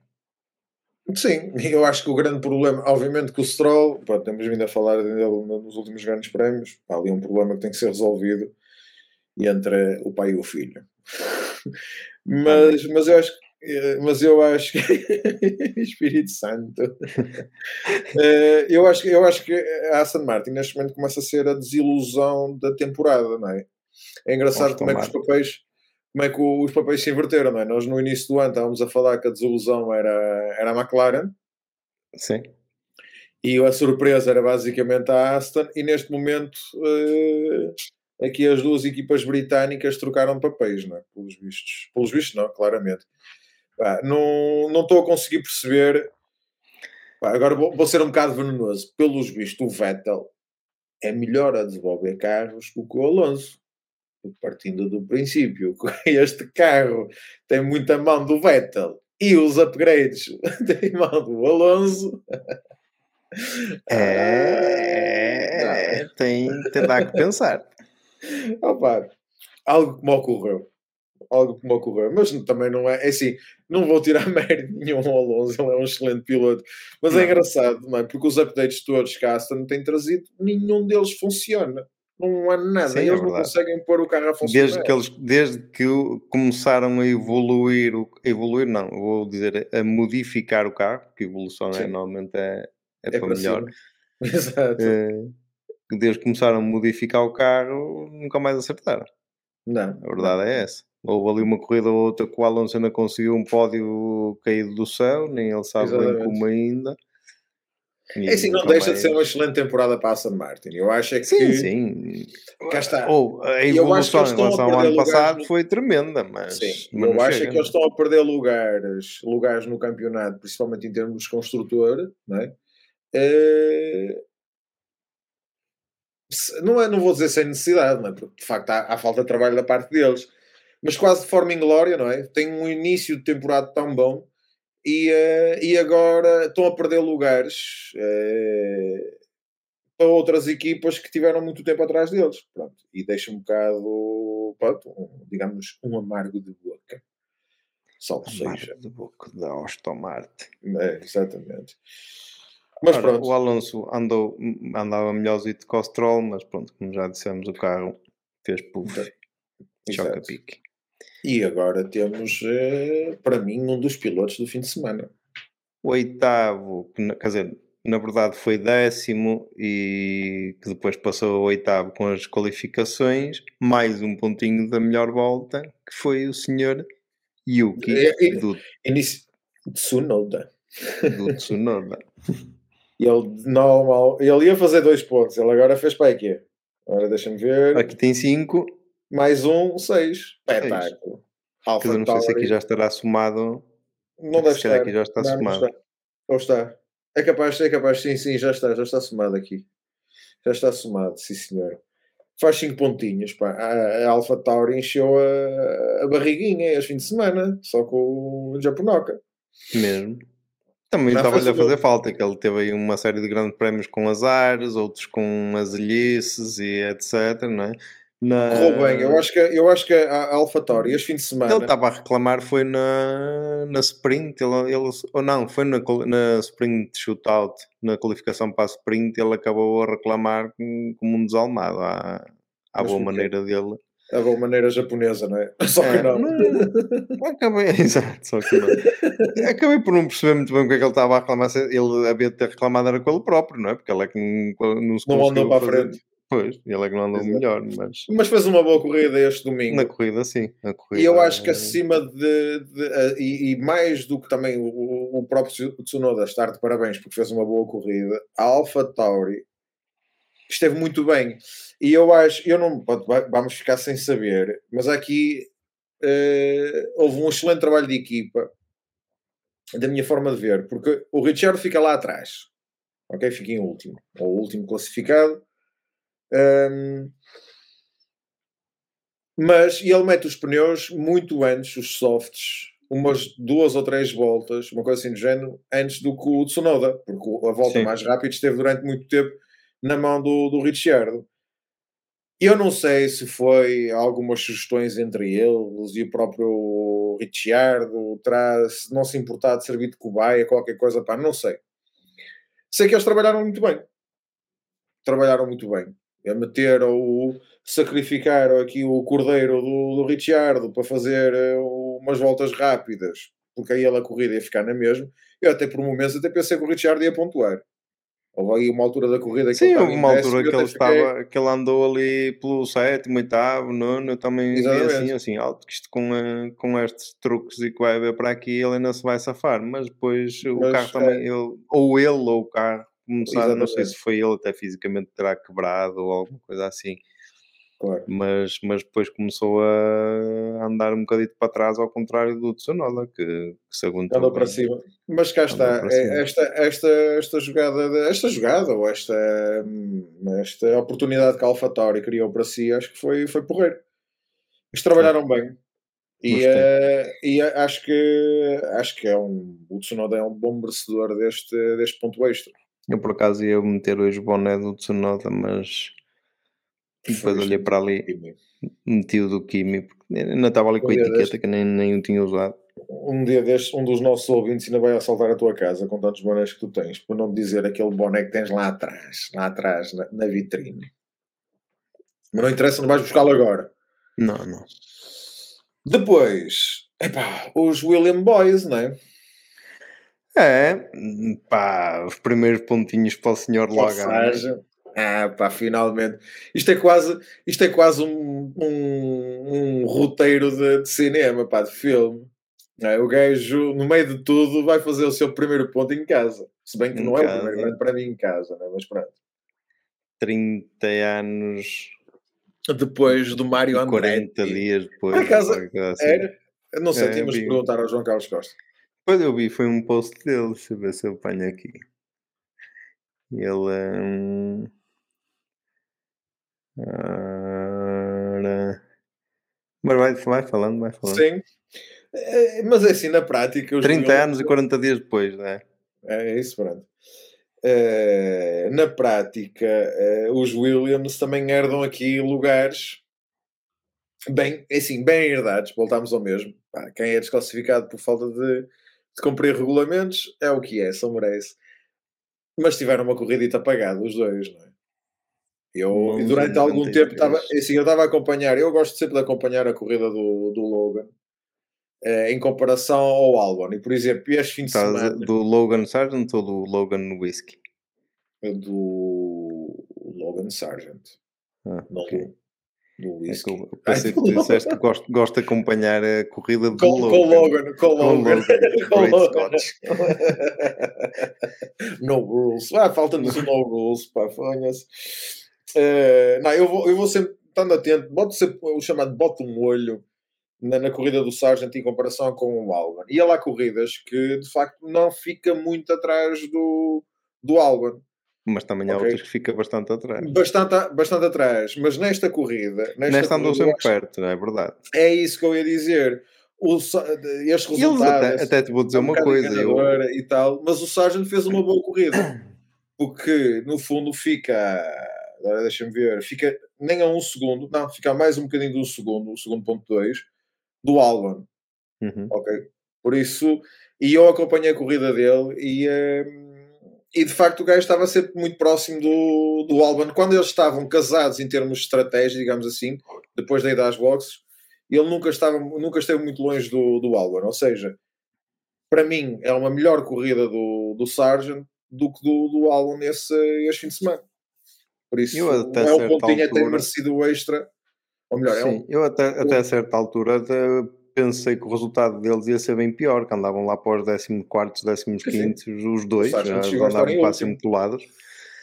Sim, eu acho que o grande problema, obviamente que o Stroll, pronto, temos vindo a falar dele nos últimos grandes prémios, há ali um problema que tem que ser resolvido entre o pai e o filho. mas, mas eu acho que eh, mas eu acho que Espírito Santo eh, eu acho que eu acho que a Aston Martin neste momento começa a ser a desilusão da temporada não é? é engraçado como é que os papéis como é que os papéis se inverteram não é? nós no início do ano estávamos a falar que a desilusão era, era a McLaren sim e a surpresa era basicamente a Aston e neste momento uh, aqui as duas equipas britânicas trocaram papéis, não é? Pelos vistos. Pelos vistos, não, claramente. Não, não estou a conseguir perceber. Agora vou, vou, ser um bocado venenoso. Pelos vistos, o Vettel é melhor a desenvolver carros do que o Alonso. Partindo do princípio que este carro tem muita mão do Vettel e os upgrades têm mão do Alonso. É, ah, tem, tem dá que pensar. Opa, algo que me ocorreu algo que me ocorreu, mas também não é, é assim, não vou tirar mérito nenhum ao Alonso, ele é um excelente piloto, mas é não. é engraçado, não é? Porque os updates todos que a Aston tem trazido, nenhum deles funciona. Não há nada, Sim, é eles é não conseguem pôr o carro a funcionar. Desde que, eles, desde que começaram a evoluir, evoluir não, vou dizer, a modificar o carro, que evolução é, normalmente é, é, é para, melhor. Exato. É, desde que começaram a modificar o carro, nunca mais acertaram. Não. A verdade é essa. Houve ali uma corrida ou outra que o Alonso ainda conseguiu um pódio caído do céu, nem ele sabe Exatamente. bem como ainda. E é assim, não deixa de ser uma excelente temporada para a Aston Martin. Eu acho é que. Sim, sim. Cá está. Ou a evolução em relação ao ano passado no... foi tremenda, mas. Sim, mas eu acho é que eles estão a perder lugares, lugares no campeonato, principalmente em termos de construtor, não é? é... Não, é, não vou dizer sem necessidade, não é? porque de facto há, há falta de trabalho da parte deles mas quase de forma inglória, não é? Tem um início de temporada tão bom e, uh, e agora estão a perder lugares uh, para outras equipas que tiveram muito tempo atrás deles. Pronto, e deixa um bocado, pronto, um, digamos, um amargo de boca. Salve seja. de boca da Aston Martin. É, exatamente. Mas Ora, pronto. O Alonso andou, andava melhorzinho com o Stroll, mas pronto, como já dissemos, o carro fez puff. Choca-pique. E agora temos, eh, para mim, um dos pilotos do fim de semana. O oitavo, quer dizer, na verdade foi décimo e que depois passou oitavo com as qualificações, mais um pontinho da melhor volta, que foi o senhor Yuki é, é, do Tsunoda. Do Tsunoda. ele, normal, ele ia fazer dois pontos, ele agora fez para aqui. Agora deixa-me ver. Aqui tem cinco mais um, seis. Espetáculo. Alfa não sei se aqui já estará somado. Não deve estar. aqui já está não, somado. Não está. Ou está. É capaz, é capaz, sim, sim, já está, já está somado aqui. Já está somado, sim senhor. Faz 5 pontinhos, pá. A, a Alpha Tauri encheu a, a barriguinha este fim de semana, só com o Japonoca. Mesmo. Também estava-lhe a fazer falta, que ele teve aí uma série de grandes prémios com azares, outros com as ilhices e etc, não é? Na... Correu bem, eu acho que, eu acho que a AlphaTauri, este fim de semana. Ele estava a reclamar, foi na, na sprint, ele, ele, ou não, foi na, na sprint shootout, na qualificação para a sprint, ele acabou a reclamar como um desalmado, à, à boa maneira dele. A boa maneira japonesa, não é? Só que é, não. não. Acabei, exato, só que não. Acabei por não perceber muito bem o que é que ele estava a reclamar. Ele havia de ter reclamado era com ele próprio, não é? Porque ele é que não, não se Não andou para a frente. Pois, ele é que não andou Exato. melhor, mas... Mas fez uma boa corrida este domingo. Na corrida, sim. Corrida... E eu acho que acima de... de uh, e, e, mais do que também o, o próprio Tsunoda estar de parabéns porque fez uma boa corrida, a Alpha Tauri esteve muito bem. E eu acho... Eu não... Vamos ficar sem saber, mas aqui uh, houve um excelente trabalho de equipa da minha forma de ver, porque o Richard fica lá atrás. Ok? Fica em último. Ou último classificado um, mas ele mete os pneus muito antes, os softs, umas duas ou três voltas, uma coisa assim do género, antes do que o Tsunoda, porque a volta Sim. mais rápida esteve durante muito tempo na mão do, do Ricciardo. Eu não sei se foi algumas sugestões entre eles e o próprio Ricciardo, traz, não se importar de servir de cobaia, qualquer coisa, pá, não sei. Sei que eles trabalharam muito bem. Trabalharam muito bem a meter ou sacrificar aqui o cordeiro do, do Ricciardo para fazer eh, umas voltas rápidas, porque aí ele a corrida ia ficar na mesma. Eu até por momentos até pensei que o Ricciardo ia pontuar. Houve aí uma altura da corrida que Sim, houve uma altura que ele, estava, que ele andou ali pelo sétimo, oitavo, nono, eu também vi assim, assim, alto, que isto com, eh, com estes truques e que vai haver para aqui, ele ainda se vai safar, mas depois mas, o carro também, é... ele, ou ele ou o carro começar, não sei se foi ele até fisicamente terá quebrado ou alguma coisa assim. Claro. Mas, mas depois começou a andar um bocadinho para trás, ao contrário do Tsunoda, que, que se aguentou. Andou para cima. Mas cá está, é, esta, esta, esta jogada, esta jogada ou esta, esta oportunidade que a AlphaTauri criou para si, acho que foi, foi porrer. Eles trabalharam Sim. bem. E, uh, e acho que acho que é um, o Tsunoda é um bom merecedor deste, deste ponto extra. Eu por acaso ia meter hoje o boné do Tsunoda, mas depois olhei para ali, meti o do Kimi, porque ainda estava ali com a etiqueta deste, que nem, nem o tinha usado. Um dia destes, um dos nossos ouvintes ainda vai assaltar a tua casa com tantos bonés que tu tens, para não dizer aquele boné que tens lá atrás, lá atrás, na, na vitrine. Mas não interessa, não vais buscá-lo agora. Não, não. Depois, epá, os William Boys, não é? É, pá, os primeiros pontinhos para o senhor Logan. Ah, pá, finalmente. Isto é quase, isto é quase um, um, um roteiro de, de, cinema, pá, de filme. É, o gajo, no meio de tudo, vai fazer o seu primeiro ponto em casa. Se bem que em não casa. é o primeiro para mim em casa, né? mas pronto. 30 anos depois do Mário Andretti. 40 dias depois. Por acaso, assim. era, não sei, é, tínhamos de perguntar ao João Carlos Costa. Quando eu vi, foi um post dele. Deixa eu ver se eu apanho aqui. Ele é um. Mas vai, vai falando, vai falando. Sim. É, mas é assim, na prática. 30 anos e 40 dias depois, não é? É isso, pronto. Uh, na prática, uh, os Williams também herdam aqui lugares bem, é assim, bem herdados. Voltamos ao mesmo. Pá, quem é desclassificado por falta de de cumprir regulamentos, é o que é, só merece. Mas tiveram uma corridita apagada, os dois, não é? Eu, durante algum tempo, estava, assim, eu estava a acompanhar, eu gosto sempre de acompanhar a corrida do, do Logan, eh, em comparação ao Albon. E, por exemplo, este fim de Estás semana... Do Logan Sargent ou do Logan Whiskey? Do Logan Sargent. Ah, não okay do whisky. É que eu pensei que tu disseste que gosto, gosto de acompanhar a corrida do com, Logan. Com Logan, com Logan. No rules. Ah, falta-nos o no rules, pá, fonhas. Uh, não, eu vou, eu vou sempre, estando atento, boto sempre o chamado boto um olho na, na, corrida do Sargent em comparação com o Albon. E há lá corridas que, de facto, não fica muito atrás do, do Albon. Mas também há okay. outras que fica bastante atrás. Bastante, bastante atrás. Mas nesta corrida. Nesta, nesta andou sempre perto, é verdade. É isso que eu ia dizer. O, estes resultados. Até, até, te vou dizer uma coisa. Eu... E tal, mas o Sargent fez uma boa corrida. Porque no fundo fica. Agora deixa-me ver. Fica nem a um segundo, não, fica mais um bocadinho do segundo, o segundo ponto 2, do Albon. Uhum. Ok? Por isso, e eu acompanhei a corrida dele e, um, e de facto o gajo estava sempre muito próximo do, do Albon. Quando eles estavam casados em termos de estratégia, digamos assim, depois da ida às boxes, ele nunca, estava, nunca esteve muito longe do, do Albon. Ou seja, para mim é uma melhor corrida do, do Sargent do que do, do Albon esse, esse fim de semana. Por isso, até é um pontinho altura- merecido o extra. Ou melhor, é Sim, um, eu até, até a certa altura até pensei que o resultado deles ia ser bem pior, que andavam lá para os 14, 15, os dois, já andavam quase sempre colados.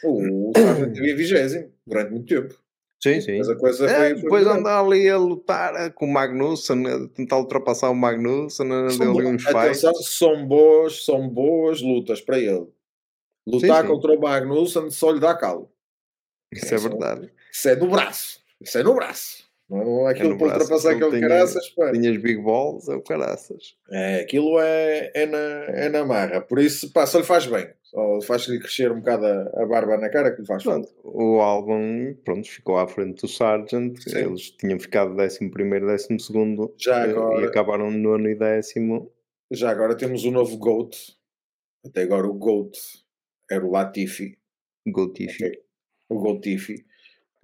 o, Sargent teve vigésimo durante muito tempo. Sim, sim. Mas a coisa É, foi. depois andar ali a lutar com o Magnussen, a tentar ultrapassar o Magnussen, deu ali uns. Atenção, são boas, são boas lutas para ele. Lutar sim. contra o Magnussen só lhe dá calo. Isso é Sim. verdade. Isso é no braço. Isso é no braço. Não é aquilo no para ultrapassar porque aquele ele tinha- caraças. pá. Tinhas big balls, é o caraças. É, aquilo é, é, na, é na marra. Por isso, pá, só lhe faz bem. Só faz-lhe crescer um bocado a, a barba na cara que lhe faz falta. Pronto, o álbum pronto, ficou à frente do Sargent. Sim. Eles tinham ficado 11 primeiro, 12 segundo Já eh, e agora, acabaram no nono e décimo. já agora temos o novo GOAT. Até agora o GOAT era o Latifi. Go Tiffy. Ok. o Gotifi.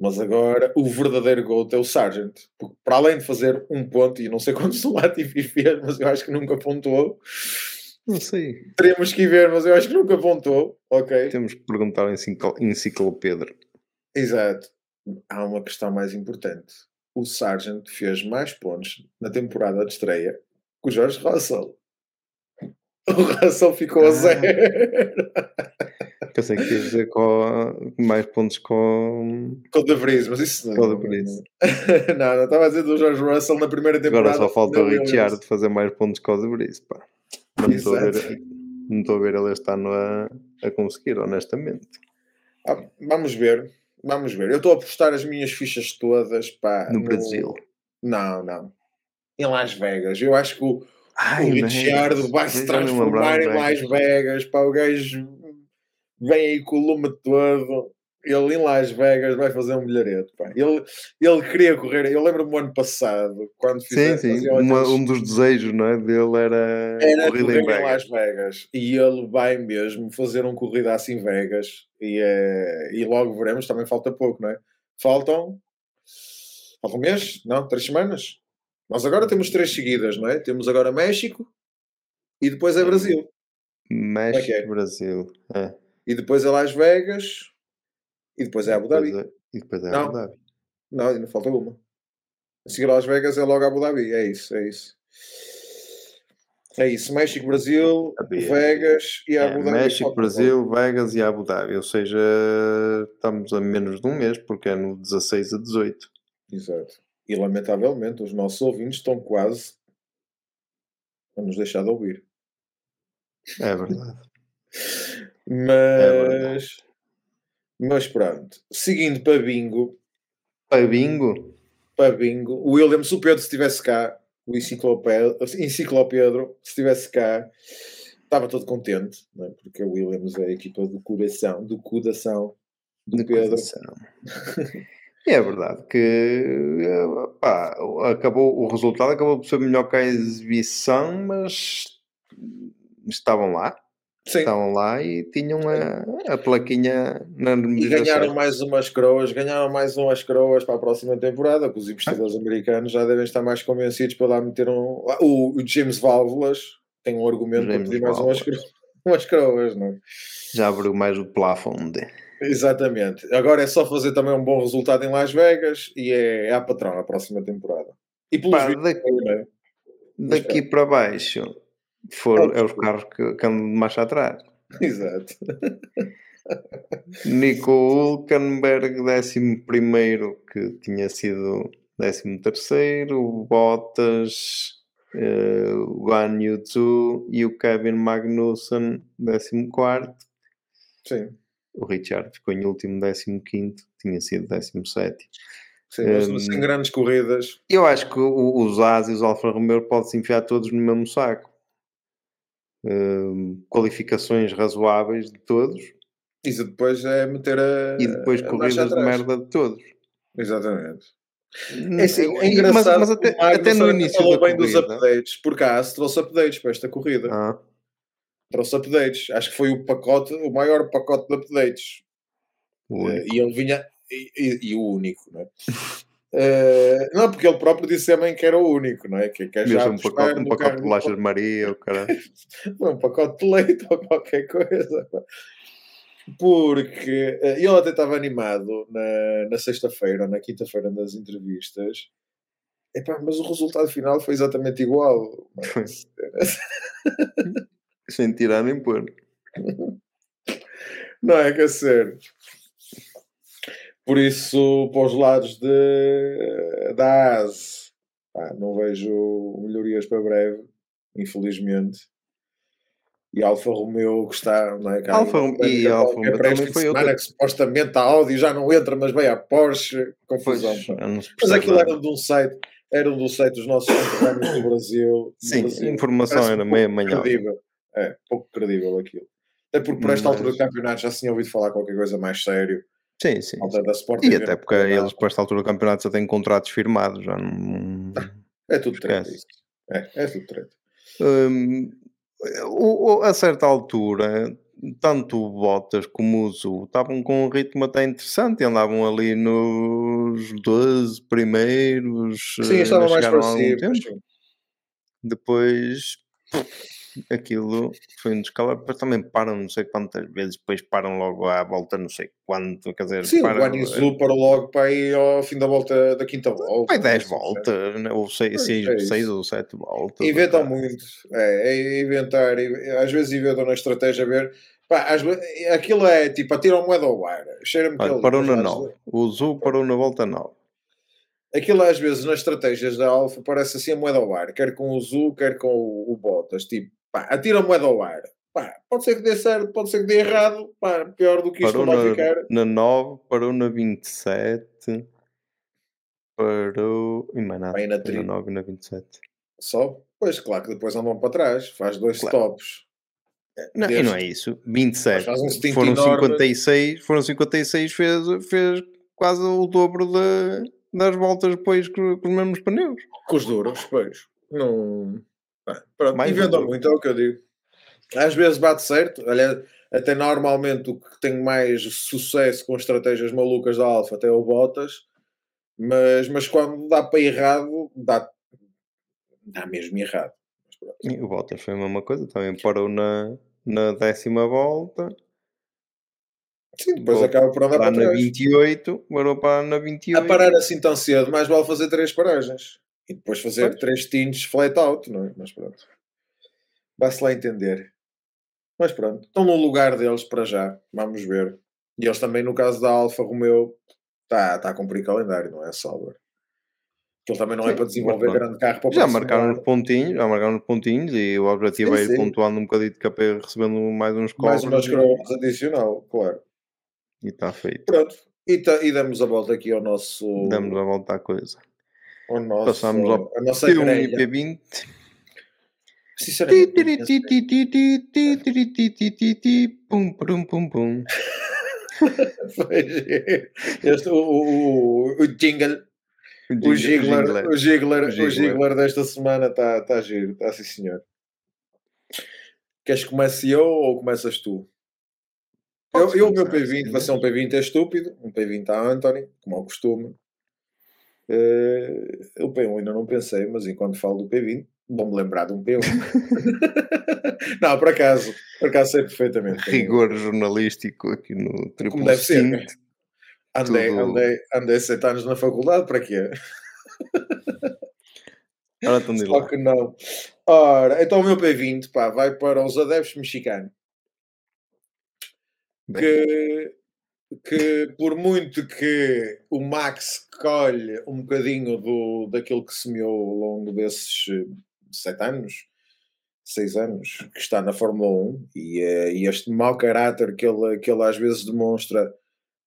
Mas agora o verdadeiro GOAT é o Sargent. Porque para além de fazer um ponto, e não sei quantos o Latifi fez, mas eu acho que nunca pontuou. Não sei. Teríamos que ver, mas eu acho que nunca pontuou. Ok. Temos que perguntar ao enciclo- enciclopedro. Exato. Há uma questão mais importante. O Sargent fez mais pontos na temporada de estreia que o Jorge Russell. O Russell ficou a Ah. zero. Pensei que ia dizer com mais pontos com. Com o De Vries, mas isso não. Com o De Vries. não, não estava a dizer do Jorge Russell na primeira temporada. Agora só falta o. Richard fazer mais pontos que o de Brice, pá. Não estou a ver, não estou a ver ele este ano a, a conseguir, honestamente. Ah, vamos ver, vamos ver. Eu estou a apostar as minhas fichas todas pá, No Brasil. Não, não. Em Las Vegas. Eu acho que o, Ai, o Richard vai se transformar em Las Vegas. Pá, o gajo vem aí com o lume todo. Ele em Las Vegas vai fazer um milhareto. Pá. Ele, ele queria correr. Eu lembro-me o ano passado, quando Sim, fizeram- sim. faziam Uma- um dos desejos não é, dele era, era correr em Vegas. Las Vegas e ele vai mesmo fazer um corrida assim em Vegas e, eh, e logo veremos, também falta pouco, não é? Faltam faltam um mês? Não, três semanas. Nós agora temos três seguidas, não é? Temos agora México e depois é Hum. Brasil. México, que é? Brasil. É. E depois é Las Vegas e depois é Abu Dhabi. Depois é- E depois é Não. Abu Dhabi. Não, ainda falta uma. A seguir Las Vegas é logo Abu Dhabi. É isso, é isso. É isso. México, Brasil, Sabia. Vegas e É, Abu Dhabi. México, Falta Brasil, Vegas e Abu Dhabi. Ou seja, estamos a menos de um mês, porque é no 16 a 18. Exato. E lamentavelmente os nossos ouvintes estão quase a nos deixar de ouvir. É verdade. Mas. mas pronto. Seguindo para bingo, Para bingo? para bingo, o William, se o Pedro estivesse cá, o enciclopedro, se estivesse cá, estava todo contente, é? porque o Williams é a equipa do coração, do coração do de Pedro. coração. É verdade que pá, acabou, o resultado acabou por ser melhor que a exibição, mas estavam lá, Sim. estavam lá e tinham a, a plaquinha na E ganharam mais umas croas, ganharam mais umas croas para a próxima temporada, que os investidores americanos já devem estar mais convencidos para lá meter um. Ah, O, o James Válvulas tem um argumento James para pedir mais umas, Válvulas. cro- umas croas, não é? Já abriu mais o plafond. Exatamente. Agora é só fazer também um bom resultado em Las Vegas e é, é a patrão na próxima temporada. E pelos Pá, daqui, é? daqui para baixo foram, é os carros que, que andam de marcha atrás. Exato. Nico Hulkenberg, 11 que tinha sido 13, o Bottas, eh, o Guan Yu e o Kevin Magnussen, 14. Sim. O Richard ficou em último, 15, tinha sido 17. Sim, mas Hum. sem grandes corridas. Eu acho que os As e os Alfa Romeo podem-se enfiar todos no mesmo saco. Eh, qualificações razoáveis de todos Isso depois é meter a. e depois a corridas de merda de todos. Exatamente. É, assim, é engraçado, mas, mas até, até no início falou bem corrida. dos updates, porque a AS trouxe updates para esta corrida. Ah. Trouxe updates. Acho que foi o pacote, o maior pacote de updates. Uh, e ele vinha, e, e, e, o único, não é? Uh, não, porque ele próprio disse também que era o único, não é? Que, que é já um pacote, um pacote de bolachas de Maria, o cara. um pacote de leite ou qualquer coisa. Porque uh, ele até estava animado na, na sexta-feira, na quinta-feira, nas entrevistas. Epá, mas o resultado final foi exatamente igual. Mas... Sem tirar nem pôr. Não é que é sério. Por isso, para os lados de, da ASE, não vejo melhorias para breve, infelizmente. E Alfa Romeo que está, não é? Alfa e Alfa Romeo também foi outra... que supostamente a Audi já não entra, mas veio a Porsche, confusão. Pois, mas aquilo era de um site, era um dos sites dos nossos conterrâneos do Brasil. Sim, Brasil. informação era meio manhã. É, pouco credível aquilo. Até porque por esta mas... altura do campeonato já se tinha ouvido falar qualquer coisa mais sério. Sim, sim. sim. E até porque eles, para esta altura do campeonato, já têm contratos firmados. Já não... É tudo treta. É, é tudo treta. Hum, a certa altura, tanto o Bottas como o Zu estavam com um ritmo até interessante, andavam ali nos 12 primeiros. Sim, eh, estavam mais parecidos. Depois aquilo foi um descalabro, depois também param não sei quantas vezes, depois param logo à volta não sei quanto, quer dizer... Sim, param, o Guanizu parou logo para ir ao fim da volta, da quinta volta. Vai 10 voltas, né? ou 6 é ou 7 voltas. Inventam muito, é, é inventar, às vezes inventam na estratégia ver... Pá, às, aquilo é tipo, atiram moeda ao ar. Cheira-me que ele, Parou na 9. O Zu parou na volta 9 aquilo às vezes nas estratégias da Alfa parece assim a moeda ao ar, quer com o Zu, quer com o, o Bottas. Tipo, pá, atira a moeda ao ar. Pá, pode ser que dê certo, pode ser que dê errado. Pá, pior do que isto parou não vai na, ficar. Na 9, parou na 27, parou. E mais nada, na, 30. na 9 e na 27. Só? Pois, claro que depois andam para trás, faz dois claro. stops. Não, e não é isso, 27. Um foram enorme. 56, foram 56, fez, fez quase o dobro de, das voltas depois com, com os mesmos pneus. Com os duros, pois. Não. Pronto, Mais muito, é o que eu digo. Às vezes bate certo, olha, até normalmente o que tem mais sucesso com estratégias malucas da Alfa até é o Bottas, mas, mas quando dá para errado, dá, dá mesmo errado. E o Bottas foi a mesma coisa, também parou na, na décima volta. Sim, depois acaba por andar para na 28, parou para na 28. A parar assim tão cedo, mais vale fazer três paragens. E depois fazer pois. três tintes flat out, não é? Mas pronto. Vai-se lá entender. Mas pronto, estão no lugar deles para já. Vamos ver. E eles também, no caso da Alfa Romeo, está tá a cumprir calendário, não é? Sauber. Ele também não é sim, é para desenvolver grande carro para Já marcaram os pontinhos, já marcaram os pontinhos e o objetivo sim, é ir pontuando um bocadinho de KP recebendo mais uns cobros. Mais umas cromos adicional, claro. E está feito. Pronto. E, tá, e damos a volta aqui ao nosso. Damos a volta à coisa o nosso, Passamos ao a nossa P1 e P20. Pum, pum, pum, pum. este, o, o, o jingle. O Gigler, o Gigler, o Gigler desta semana está tá giro, está sim senhor. Queres que comece eu ou começas tu? Eu, eu o meu P20 vai ser um P20 é estúpido, um P20 a Anthony, como ao costume. Uh, o P1 ainda não pensei, mas enquanto falo do P20, vou-me lembrar de um P1. não, por acaso, por acaso sei perfeitamente. Rigor jornalístico aqui no triplo Como deve ser. Né? Andei, tudo... andei, andei sete anos na faculdade, para quê? Ora, Só lá. que não. Ora, então o meu P20 pá, vai para os adeptos mexicanos. Que que por muito que o Max colhe um bocadinho do, daquilo que semeou ao longo desses eh, sete anos, seis anos, que está na Fórmula 1 e, uh, e este mau caráter que ele, que ele às vezes demonstra,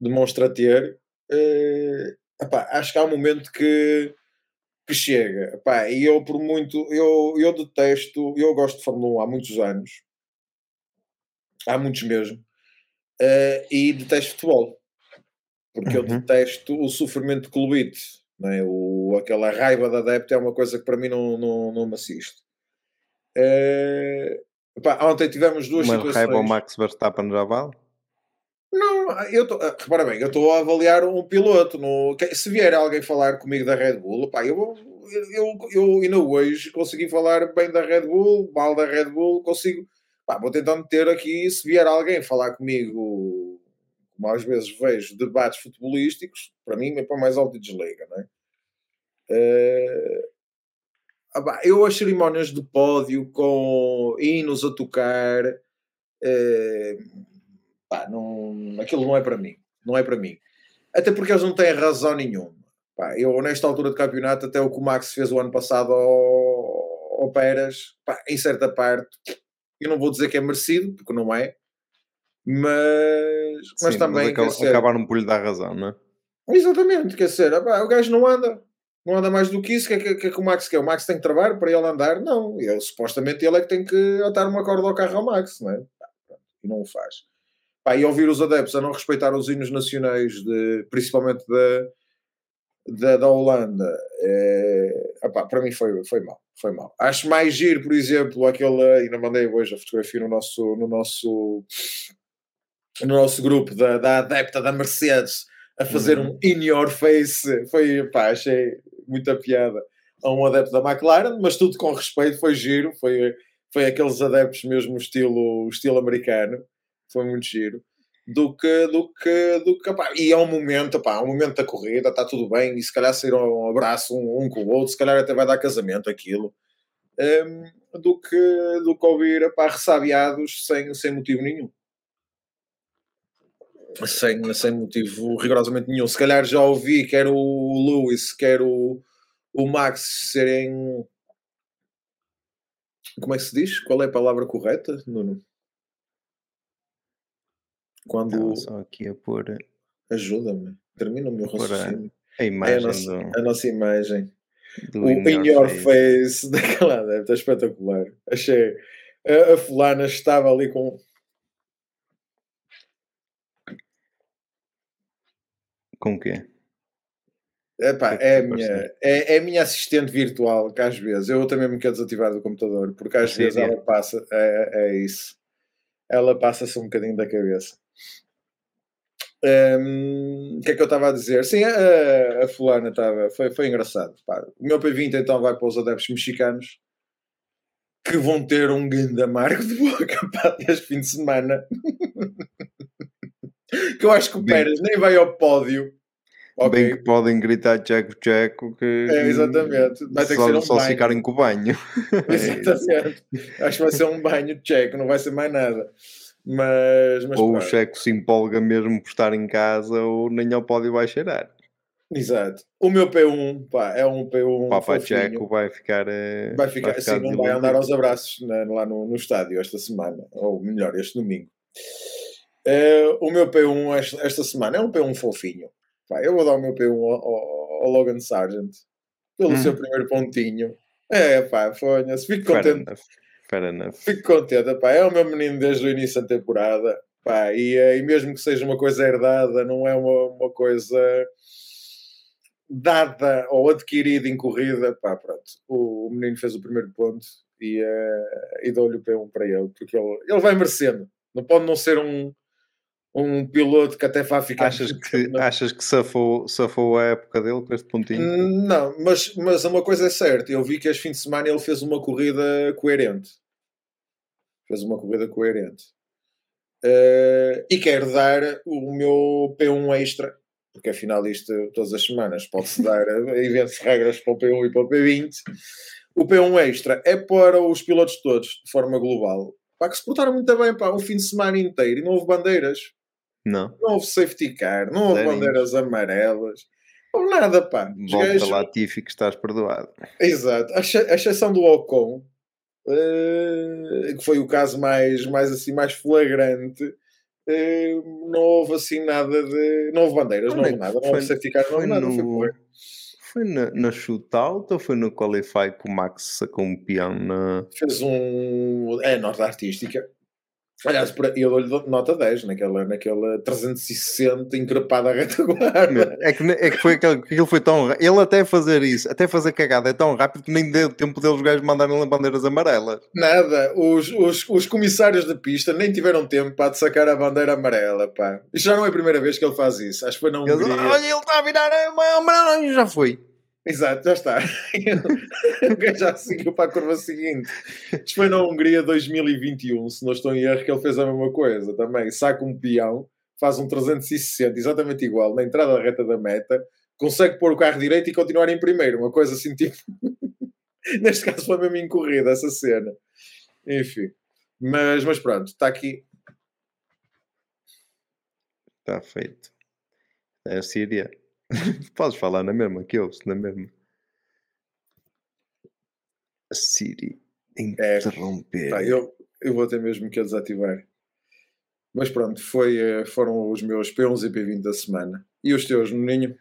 demonstra ter, uh, epá, acho que há um momento que, que chega. Epá, e eu, por muito, eu, eu detesto, eu gosto de Fórmula 1 há muitos anos, há muitos mesmo uh, e detesto futebol. porque uhum. eu detesto o sofrimento de clubite. Não é? o, aquela raiva da adepto é uma coisa que para mim não, não, não me assiste. É... ontem tivemos duas Uma situações. raiva ao Max Verstappen já vale? Não, eu tô, ah, repara bem, eu estou a avaliar um piloto. No, se vier alguém falar comigo da Red Bull, pá, eu, eu, eu ainda hoje consegui falar bem da Red Bull, mal da Red Bull, consigo. Pá, vou tentar meter aqui, se vier alguém falar comigo, como às vezes vejo, debates futebolísticos, para mim é para mais alto desliga, não é? Uh, eu as cerimónias de pódio com hinos a tocar. Uh, pá, não, aquilo não é para mim. Não é para mim. Até porque eles não têm razão nenhuma. Pá, eu, nesta altura do campeonato, até o que o Max fez o ano passado ao, ao pá, em certa parte, eu não vou dizer que é merecido, porque não é, mas, mas Sim, também. Mas acab acabaram por lhe dar razão, não é? Exatamente, quer dizer, o gajo não anda, não anda mais do que isso. O que, é que, que, é que o Max quer? O Max tem que trabalhar para ele andar? Não, ele, supostamente ele é que tem que atar uma corda ao carro ao Max, não é? E não o faz. Pá, e ouvir os adeptos a não respeitar os hinos nacionais, de, principalmente da, da, da Holanda, é, opá, para mim foi, foi mal. Foi mal. Acho mais giro, por exemplo, aquele. Ainda mandei hoje a fotografia no nosso, no nosso, no nosso grupo da, da adepta da Mercedes a fazer uhum. um in your face. Foi, pá, achei muita piada a um adepto da McLaren, mas tudo com respeito, foi giro, foi, foi aqueles adeptos mesmo estilo, estilo americano foi muito giro. Do que, do que, do que pá, e é um momento, pá, é um momento da corrida, está tudo bem, e se calhar sair um abraço um, um, com o outro, se calhar até vai dar casamento aquilo, um, do, que, do que ouvir pá, ressabiados sem, sem motivo nenhum. Sem, sem motivo rigorosamente nenhum. Se calhar já ouvi quer o Lewis, quer o, o Max serem. Como é que se diz? Qual é a palavra correta, Nuno? Quando. só aqui a pôr. Ajuda-me. Termina o meu raciocínio. A, a imagem. É a, nossa, do... a nossa imagem. Do o In Your, face. face daquela deve estar espetacular. Achei. A, a fulana estava ali com. Com o quê? Epá, é, é, a minha, é, é, minha assistente virtual que às vezes eu também me quero desativar do computador porque às vezes ela passa, é, é isso, ela passa-se um bocadinho da cabeça. Um, o que é que eu estava a dizer? Sim, a, a fulana estava. Foi, foi engraçado. Pá. O meu P20 então vai para os adeptos mexicanos que vão ter um grande amargo de boca pá, este fim de semana. que eu acho que o Pérez nem vai ao pódio. Okay. Bem que podem gritar tcheco tcheco que é, exatamente. Vai ter só, que ser um só banho. ficarem com o banho. exatamente. acho que vai ser um banho tcheco, não vai ser mais nada. Mas, mas ou pronto. o checo se empolga mesmo por estar em casa ou nem ao pódio vai cheirar. Exato. O meu P1 pá, é um P1. Papa Checo vai ficar. Eh, vai ficar, vai ficar assim, não vai andar aos abraços né, lá no, no estádio esta semana, ou melhor, este domingo. Uh, o meu P1 esta, esta, semana é um P1 fofinho. Pá, eu vou dar o meu P1 ao, ao Logan Sargent pelo hum. seu primeiro pontinho. É, pá, fonha-se. Fico contente. Fair enough. Fico contente, pá, é o meu menino desde o início da temporada, pá, e, eh, e mesmo que seja uma coisa herdada, não é uma, uma coisa dada ou adquirida em corrida, pá, pronto. O, o menino fez o primeiro ponto e, uh, e dou-lhe o P1 para ele, porque ele, ele vai merecendo. Não pode não ser um, um piloto que até vai ficar. Achas que, achas que safou, safou a época dele com este pontinho? Não, mas, mas uma coisa é certa: eu vi que este fim de semana ele fez uma corrida coerente. Fez uma corrida coerente. Uh, e quero dar o meu P1 extra, porque afinal isto todas as semanas pode-se dar eventos regras para o P1 e para o P20. O P1 extra é para os pilotos todos, de forma global. Pá, que se portaram muito bem, pá, um fim de semana inteiro e não houve bandeiras. Não. Não houve safety car, não houve bandeiras amarelas. Não houve nada, pá. Volta gajos... Latifi que estás perdoado. Exato. A, exceção do Ocon, uh, que foi o caso mais, mais assim, mais flagrante, uh, não houve assim nada de... Não houve bandeiras, não, não houve nada. Não houve não houve nada. No... Foi, foi na, na shootout ou foi no Qualify que o Max sacou um peão na... Fez um... É, nota artística Aliás, eu dou-lhe nota 10 naquela, naquela 360 encrepada retaguarda. É que, é que foi aquele, aquilo foi tão. Ele até fazer isso, até fazer cagada é tão rápido que nem deu tempo deles gajos mandarem bandeiras amarelas. Nada, os, os, os comissários de pista nem tiveram tempo para sacar a bandeira amarela, pá. Isto já não é a primeira vez que ele faz isso. Acho que foi na Hungria. Eles, Olha, ele está a virar a amarela e já foi. Exato, já está. o gajo já seguiu para a curva seguinte. Isto foi na Hungria 2021, se não estou em erro, que ele fez a mesma coisa também. Saca um peão, faz um 360, exatamente igual, na entrada da reta da meta, consegue pôr o carro direito e continuar em primeiro. Uma coisa assim, tipo. Neste caso foi mesmo incorrida essa cena. Enfim. Mas, mas pronto, está aqui. Está feito. É a Síria. Podes falar na mesma que eu, na mesma. A Siri interromper. É, tá, eu, eu vou ter mesmo que a desativar. Mas pronto, foi, eh, foram os meus P11 e P20 da semana. E os teus, Nuninho?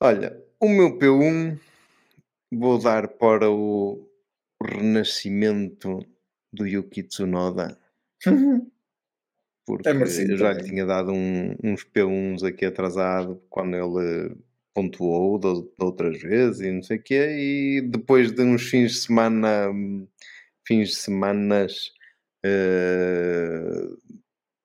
Olha, o meu P1 vou dar para o renascimento do Yuki Tsunoda. porque é eu já lhe tinha dado um, uns P1s aqui atrasado quando ele pontuou de, de, outras vezes e não sei o quê, e depois de uns fins de semana, fins de semanas uh,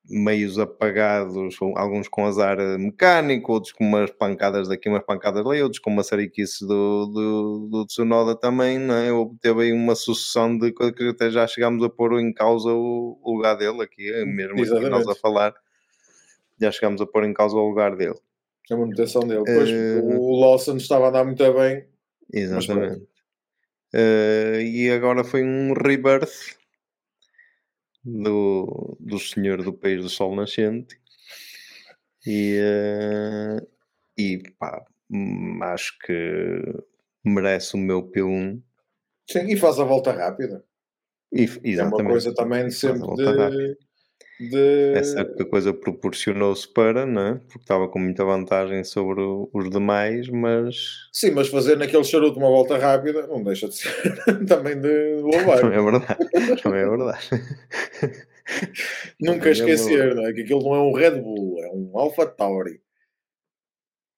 meios apagados, alguns com azar mecânico, outros com umas pancadas daqui, umas pancadas ali, outros com uma sariquice do, do, do Tsunoda também, não é? Teve aí uma sucessão de coisas que até já chegámos a pôr em causa o, lugar dele aqui, é mesmo aqui nós a falar, já chegámos a pôr em causa o lugar dele. A manutenção dele. Pois, uh, o Lawson estava a andar muito bem. Exatamente. Uh, e agora foi um rebirth do, do Senhor do País do Sol Nascente e, uh, e pá, hum, acho que merece o meu P1. Sim, e faz a volta rápida. E, exatamente. É uma coisa também sempre de, de... Essa coisa proporcionou-se para, não é? Porque estava com muita vantagem sobre os demais, mas. Sim, mas fazer naquele charuto uma volta rápida não deixa de ser também de louvar. Não é verdade. Não é verdade. Nunca é esquecer, não é? Que aquilo não é um Red Bull, é um Alpha Tauri.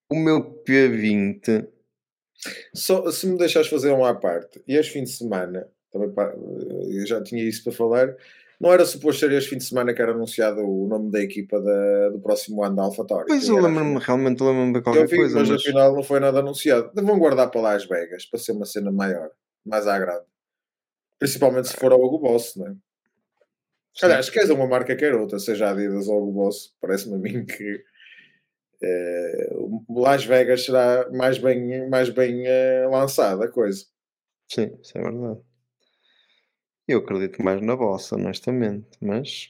O meu P20. Só, se me deixares fazer uma à parte, e este fim de semana, também eu já tinha isso para falar não era suposto ser este fim de semana que era anunciado o nome da equipa da, do próximo ano da AlphaTauri. Pois eu lembro-me, realmente lembro-me de qualquer vi, coisa. Mas, mas afinal não foi nada anunciado. Vão guardar para Las Vegas para ser uma cena maior, mais à grande. Principalmente se for a Hugo Boss, não é? Aliás, queres uma marca quer outra, seja a Adidas ou Hugo Boss, parece-me a mim que eh, Las Vegas será mais bem, mais bem eh, lançada a coisa. Sim, isso é verdade. Eu acredito mais na vossa, honestamente, mas.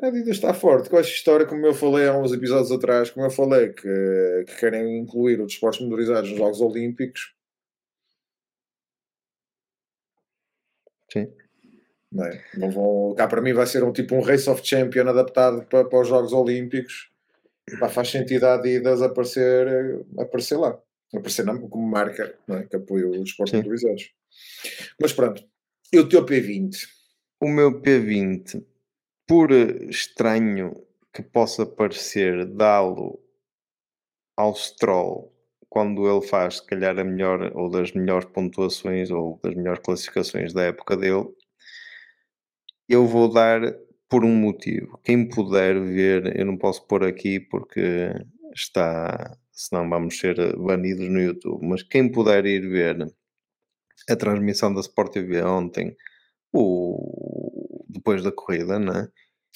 A Adidas está forte com esta história, como eu falei há uns episódios atrás, como eu falei, que, que querem incluir os desportos motorizados nos Jogos Olímpicos. Sim. Não, é? não vão, cá para mim vai ser um tipo um Race of Champion adaptado para, para os Jogos Olímpicos. Pá, faz sentido a Adidas aparecer, aparecer lá. Aparecer como marca não é? que apoia os desportos motorizados. Mas pronto, e o teu P20? O meu P20, por estranho que possa parecer, dá-lo ao Stroll quando ele faz, se calhar, a melhor ou das melhores pontuações ou das melhores classificações da época dele, eu vou dar por um motivo. Quem puder ver, eu não posso pôr aqui porque está, senão vamos ser banidos no YouTube, mas quem puder ir ver a transmissão da Sport TV ontem, o, depois da corrida, né?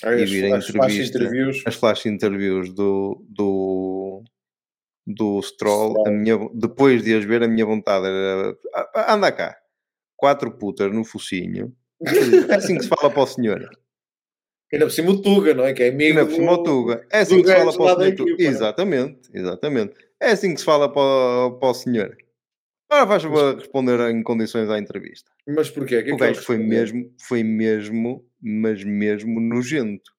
Ah, e vir a entrevista, flash interviews. as flash interviews do, do, do Stroll, Stroll. A minha, depois de as ver, a minha vontade era anda cá, quatro putas no focinho. É assim que se fala para o senhor. Ainda por cima o Tuga, não é? Que é amigo Ainda por cima o Tuga. É assim que se fala para o senhor. Equipa, exatamente, exatamente. É assim que se fala para, para o senhor. Agora vais mas... responder em condições à entrevista. Mas porquê? Que o gajo foi mesmo, foi mesmo, mas mesmo nojento.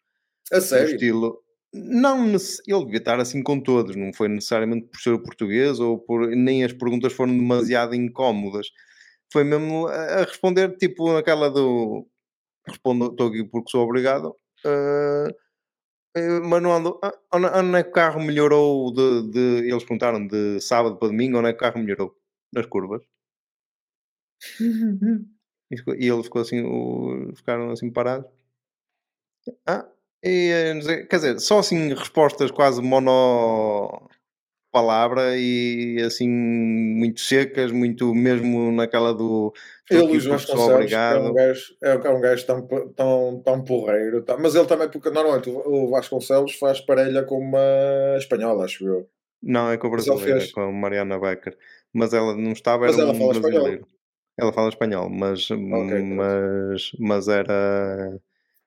A sério? No estilo, não, ele devia estar assim com todos, não foi necessariamente por ser português ou por nem as perguntas foram demasiado incómodas. Foi mesmo a responder tipo aquela do respondo, estou aqui porque sou obrigado. Uh, mas não andou. Ah, onde é que o carro melhorou de, de, Eles perguntaram de sábado para domingo, onde é que o carro melhorou? Nas curvas. e, ele ficou assim, ficaram assim parados. Ah, e, eh, quer dizer, só assim respostas quase mono palavra e assim muito secas, muito mesmo naquela do ele, Luís Vasconcelos, é um gajo, é, é um gajo tão, tão, tão porreiro, tá, mas ele também, porque normalmente o Vasconcelos faz parelha com uma espanhola, acho eu. Não, é com a brasileira, fez... com a Mariana Becker, mas ela não estava, era mas ela um fala brasileiro. Espanhol. Ela fala espanhol, mas, okay, mas, mas era.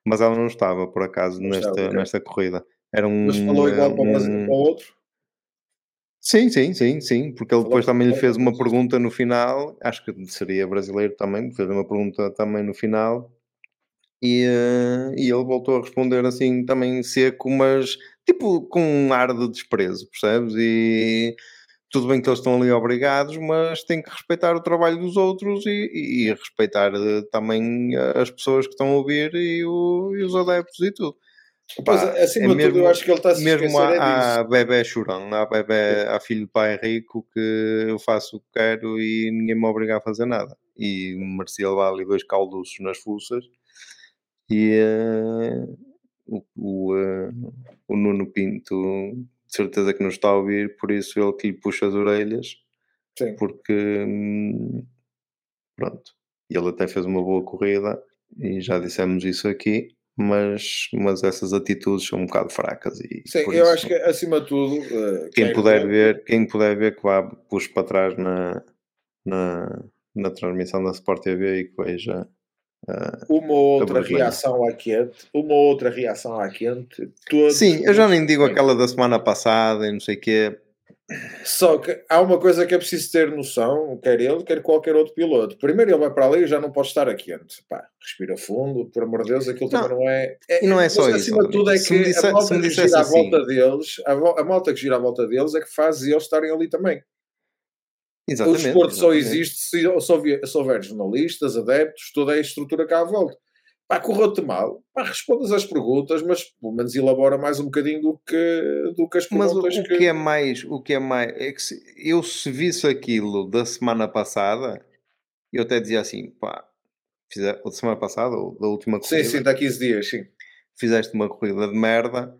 Mas ela não estava, por acaso, não nesta, estava, nesta corrida. Era um. Mas falou igual um, para, um, para o outro? Sim, sim, sim, sim, porque ele depois também lhe fez uma pergunta no final, acho que seria brasileiro também, fez uma pergunta também no final, e, uh, e ele voltou a responder assim também seco, mas tipo com um ar de desprezo, percebes? E tudo bem que eles estão ali obrigados, mas tem que respeitar o trabalho dos outros e, e respeitar uh, também as pessoas que estão a ouvir e, o, e os adeptos e tudo. Pois, acima é de mesmo, tudo, eu acho que ele está a se Mesmo há, é bebê chorão, há bebê, há filho de pai rico que eu faço o que quero e ninguém me obriga a fazer nada. E merecia levar ali dois caldos nas fuças. E uh, o, o, uh, o Nuno Pinto, de certeza que nos está a ouvir, por isso ele que lhe puxa as orelhas. Sim. Porque, hum, pronto, ele até fez uma boa corrida e já dissemos isso aqui mas, mas essas atitudes são um bocado fracas. E Sim, eu isso, acho que acima de tudo. Uh, quem, puder ver, quem puder ver que vá puxe para trás na, na, na transmissão da Sport TV e que veja. Uh, uma outra reação à quente, uma outra reação à quente. Sim, eu já nem digo aquela da semana passada e não sei o quê só que há uma coisa que é preciso ter noção, quer ele, quer qualquer outro piloto. Primeiro ele vai para ali e já não pode estar aqui antes. Pá, respira fundo, por amor de Deus, aquilo não, também não é. é e não é só isso. Acima de tudo é que disse, a malta que gira assim. à volta deles, a, a, malta que gira à volta deles é que faz eles estarem ali também. Exatamente, o desporto só existe se, se houver jornalistas, adeptos, toda a estrutura cá à volta pá, correu-te mal, pá, respondas às perguntas, mas pelo menos elabora mais um bocadinho do que, do que as perguntas mas o, que... o que... é mais, o que é mais, é que se, eu se visse aquilo da semana passada, eu até dizia assim, pá, fizer, da semana passada, ou da última corrida. Sim, sim, dá 15 dias, sim. Fizeste uma corrida de merda,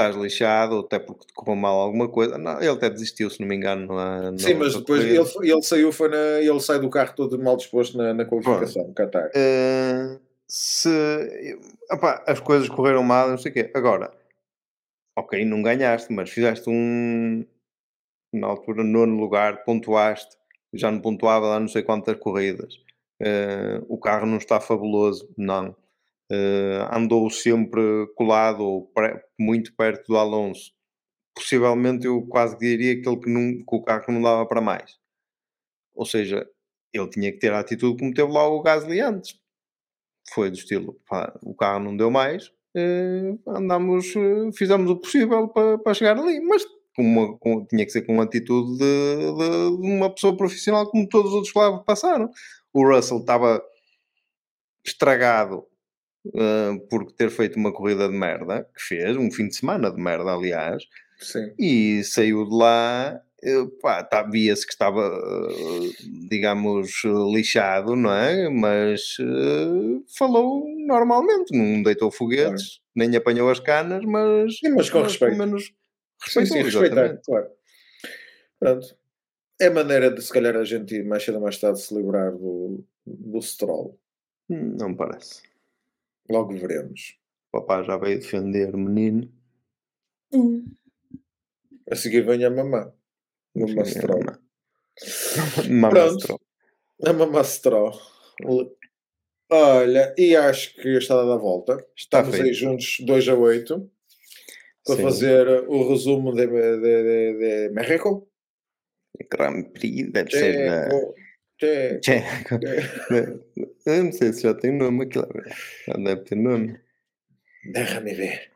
estás lixado, até porque te correu mal alguma coisa. Não, ele até desistiu, se não me engano. Na, na Sim, mas depois ele, ele, saiu, foi na, ele sai do carro todo mal disposto na, na qualificação, no Qatar. Uh, se opa, as coisas correram mal, não sei o quê. Agora, ok, não ganhaste, mas fizeste um na altura nono lugar, pontuaste, já não pontuava lá não sei quantas corridas. Uh, o carro não está fabuloso, não. Uh, andou sempre colado muito perto do Alonso. Possivelmente eu quase diria que, ele que, não, que o carro não dava para mais. Ou seja, ele tinha que ter a atitude como teve lá o Gasly antes foi do estilo, pá, o carro não deu mais, eh, andamos, eh, fizemos o possível para, chegar ali, mas com uma, com, tinha que ser com uma atitude de, de, de, uma pessoa profissional como todos os outros lá passaram. O Russell estava estragado uh, por ter feito uma corrida de merda, que fez, um fim de semana de merda, aliás, Sim. e saiu de lá pá, tá, via-se que estava, digamos, lixado, não é? Mas uh, falou normalmente, não deitou foguetes, claro. nem apanhou as canas, mas, sim, mas com respeito. Pelo menos respeitou, sim, sim, respeitar, claro. Pronto. É maneira de, se calhar, a gente mais cedo ou mais tarde se livrar do, do Stroll. Não parece. Logo veremos. O papá já veio defender o menino. Hum. A seguir vem a mamã. Mamastrol. Mamastrol. A Mamastrol. Olha, e acho que está dada a volta. Estamos aí juntos 2 a 8 para Sim. fazer o resumo de, de, de, de México. Grand Prix deve ser Eu não sei se já tem nome aqui. Já deve ter nome. Déjame ver.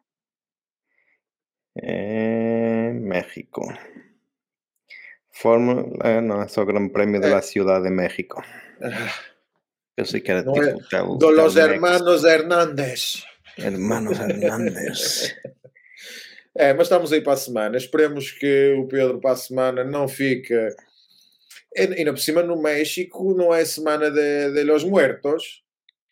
É México. Fórmula, não, é só Grande Prémio de la Ciudad de México. Eu sei que era tipo. É. Tel, de los hermanos Hernández. Hermanos Hernández. É, mas estamos aí para a semana. Esperemos que o Pedro para a semana não fique. E ainda por cima, no México, não é semana de, de los muertos.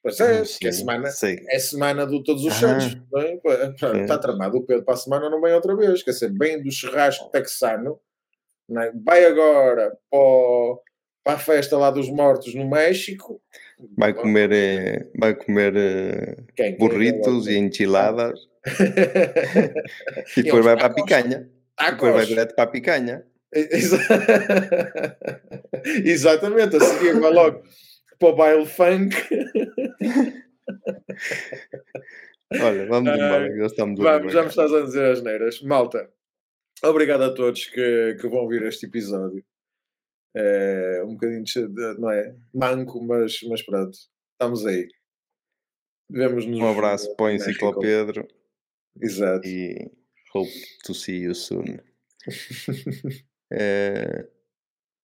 Pois é, sim, que é semana, é semana de todos os santos. Ah, está tramado. O Pedro para a semana não vem outra vez. Quer dizer, bem do churrasco texano. É? Vai agora para, para a festa lá dos mortos no México. Vai comer, eh, vai comer eh, quem, burritos quem, e enchiladas. e depois vai para a picanha. Depois vai direto para a picanha. Exatamente, a seguir vai logo para o baile funk. Olha, vamos embora, uh, estamos Vamos, já me estás a dizer as neiras. Malta, obrigado a todos que, que vão ouvir este episódio. É um bocadinho, de, não é? Manco, mas, mas pronto, estamos aí. Vemos-nos. Um abraço para o Enciclopedro. Exato. E hope to see you soon. é,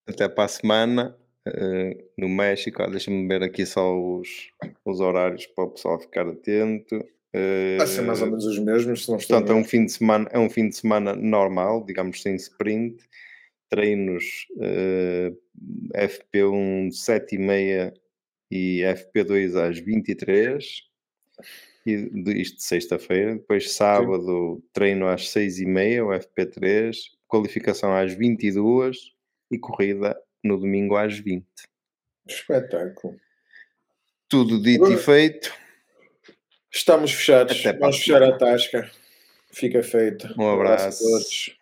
até para a semana. Uh, no México, ah, deixa-me ver aqui só os, os horários para o pessoal ficar atento. Vai ser mais ou menos os mesmos, se não Portanto, é um, fim de semana, é um fim de semana normal, digamos sem sprint. Treinos uh, FP1 7h30 e FP2 às 23 e isto de sexta-feira. Depois, sábado, Sim. treino às 6h30, o FP3, qualificação às 22 e corrida no domingo às 20. Espetáculo. Tudo dito Agora, e feito. Estamos fechados. Até Vamos fechar a tasca. Fica feito. Um abraço. Um abraço a todos.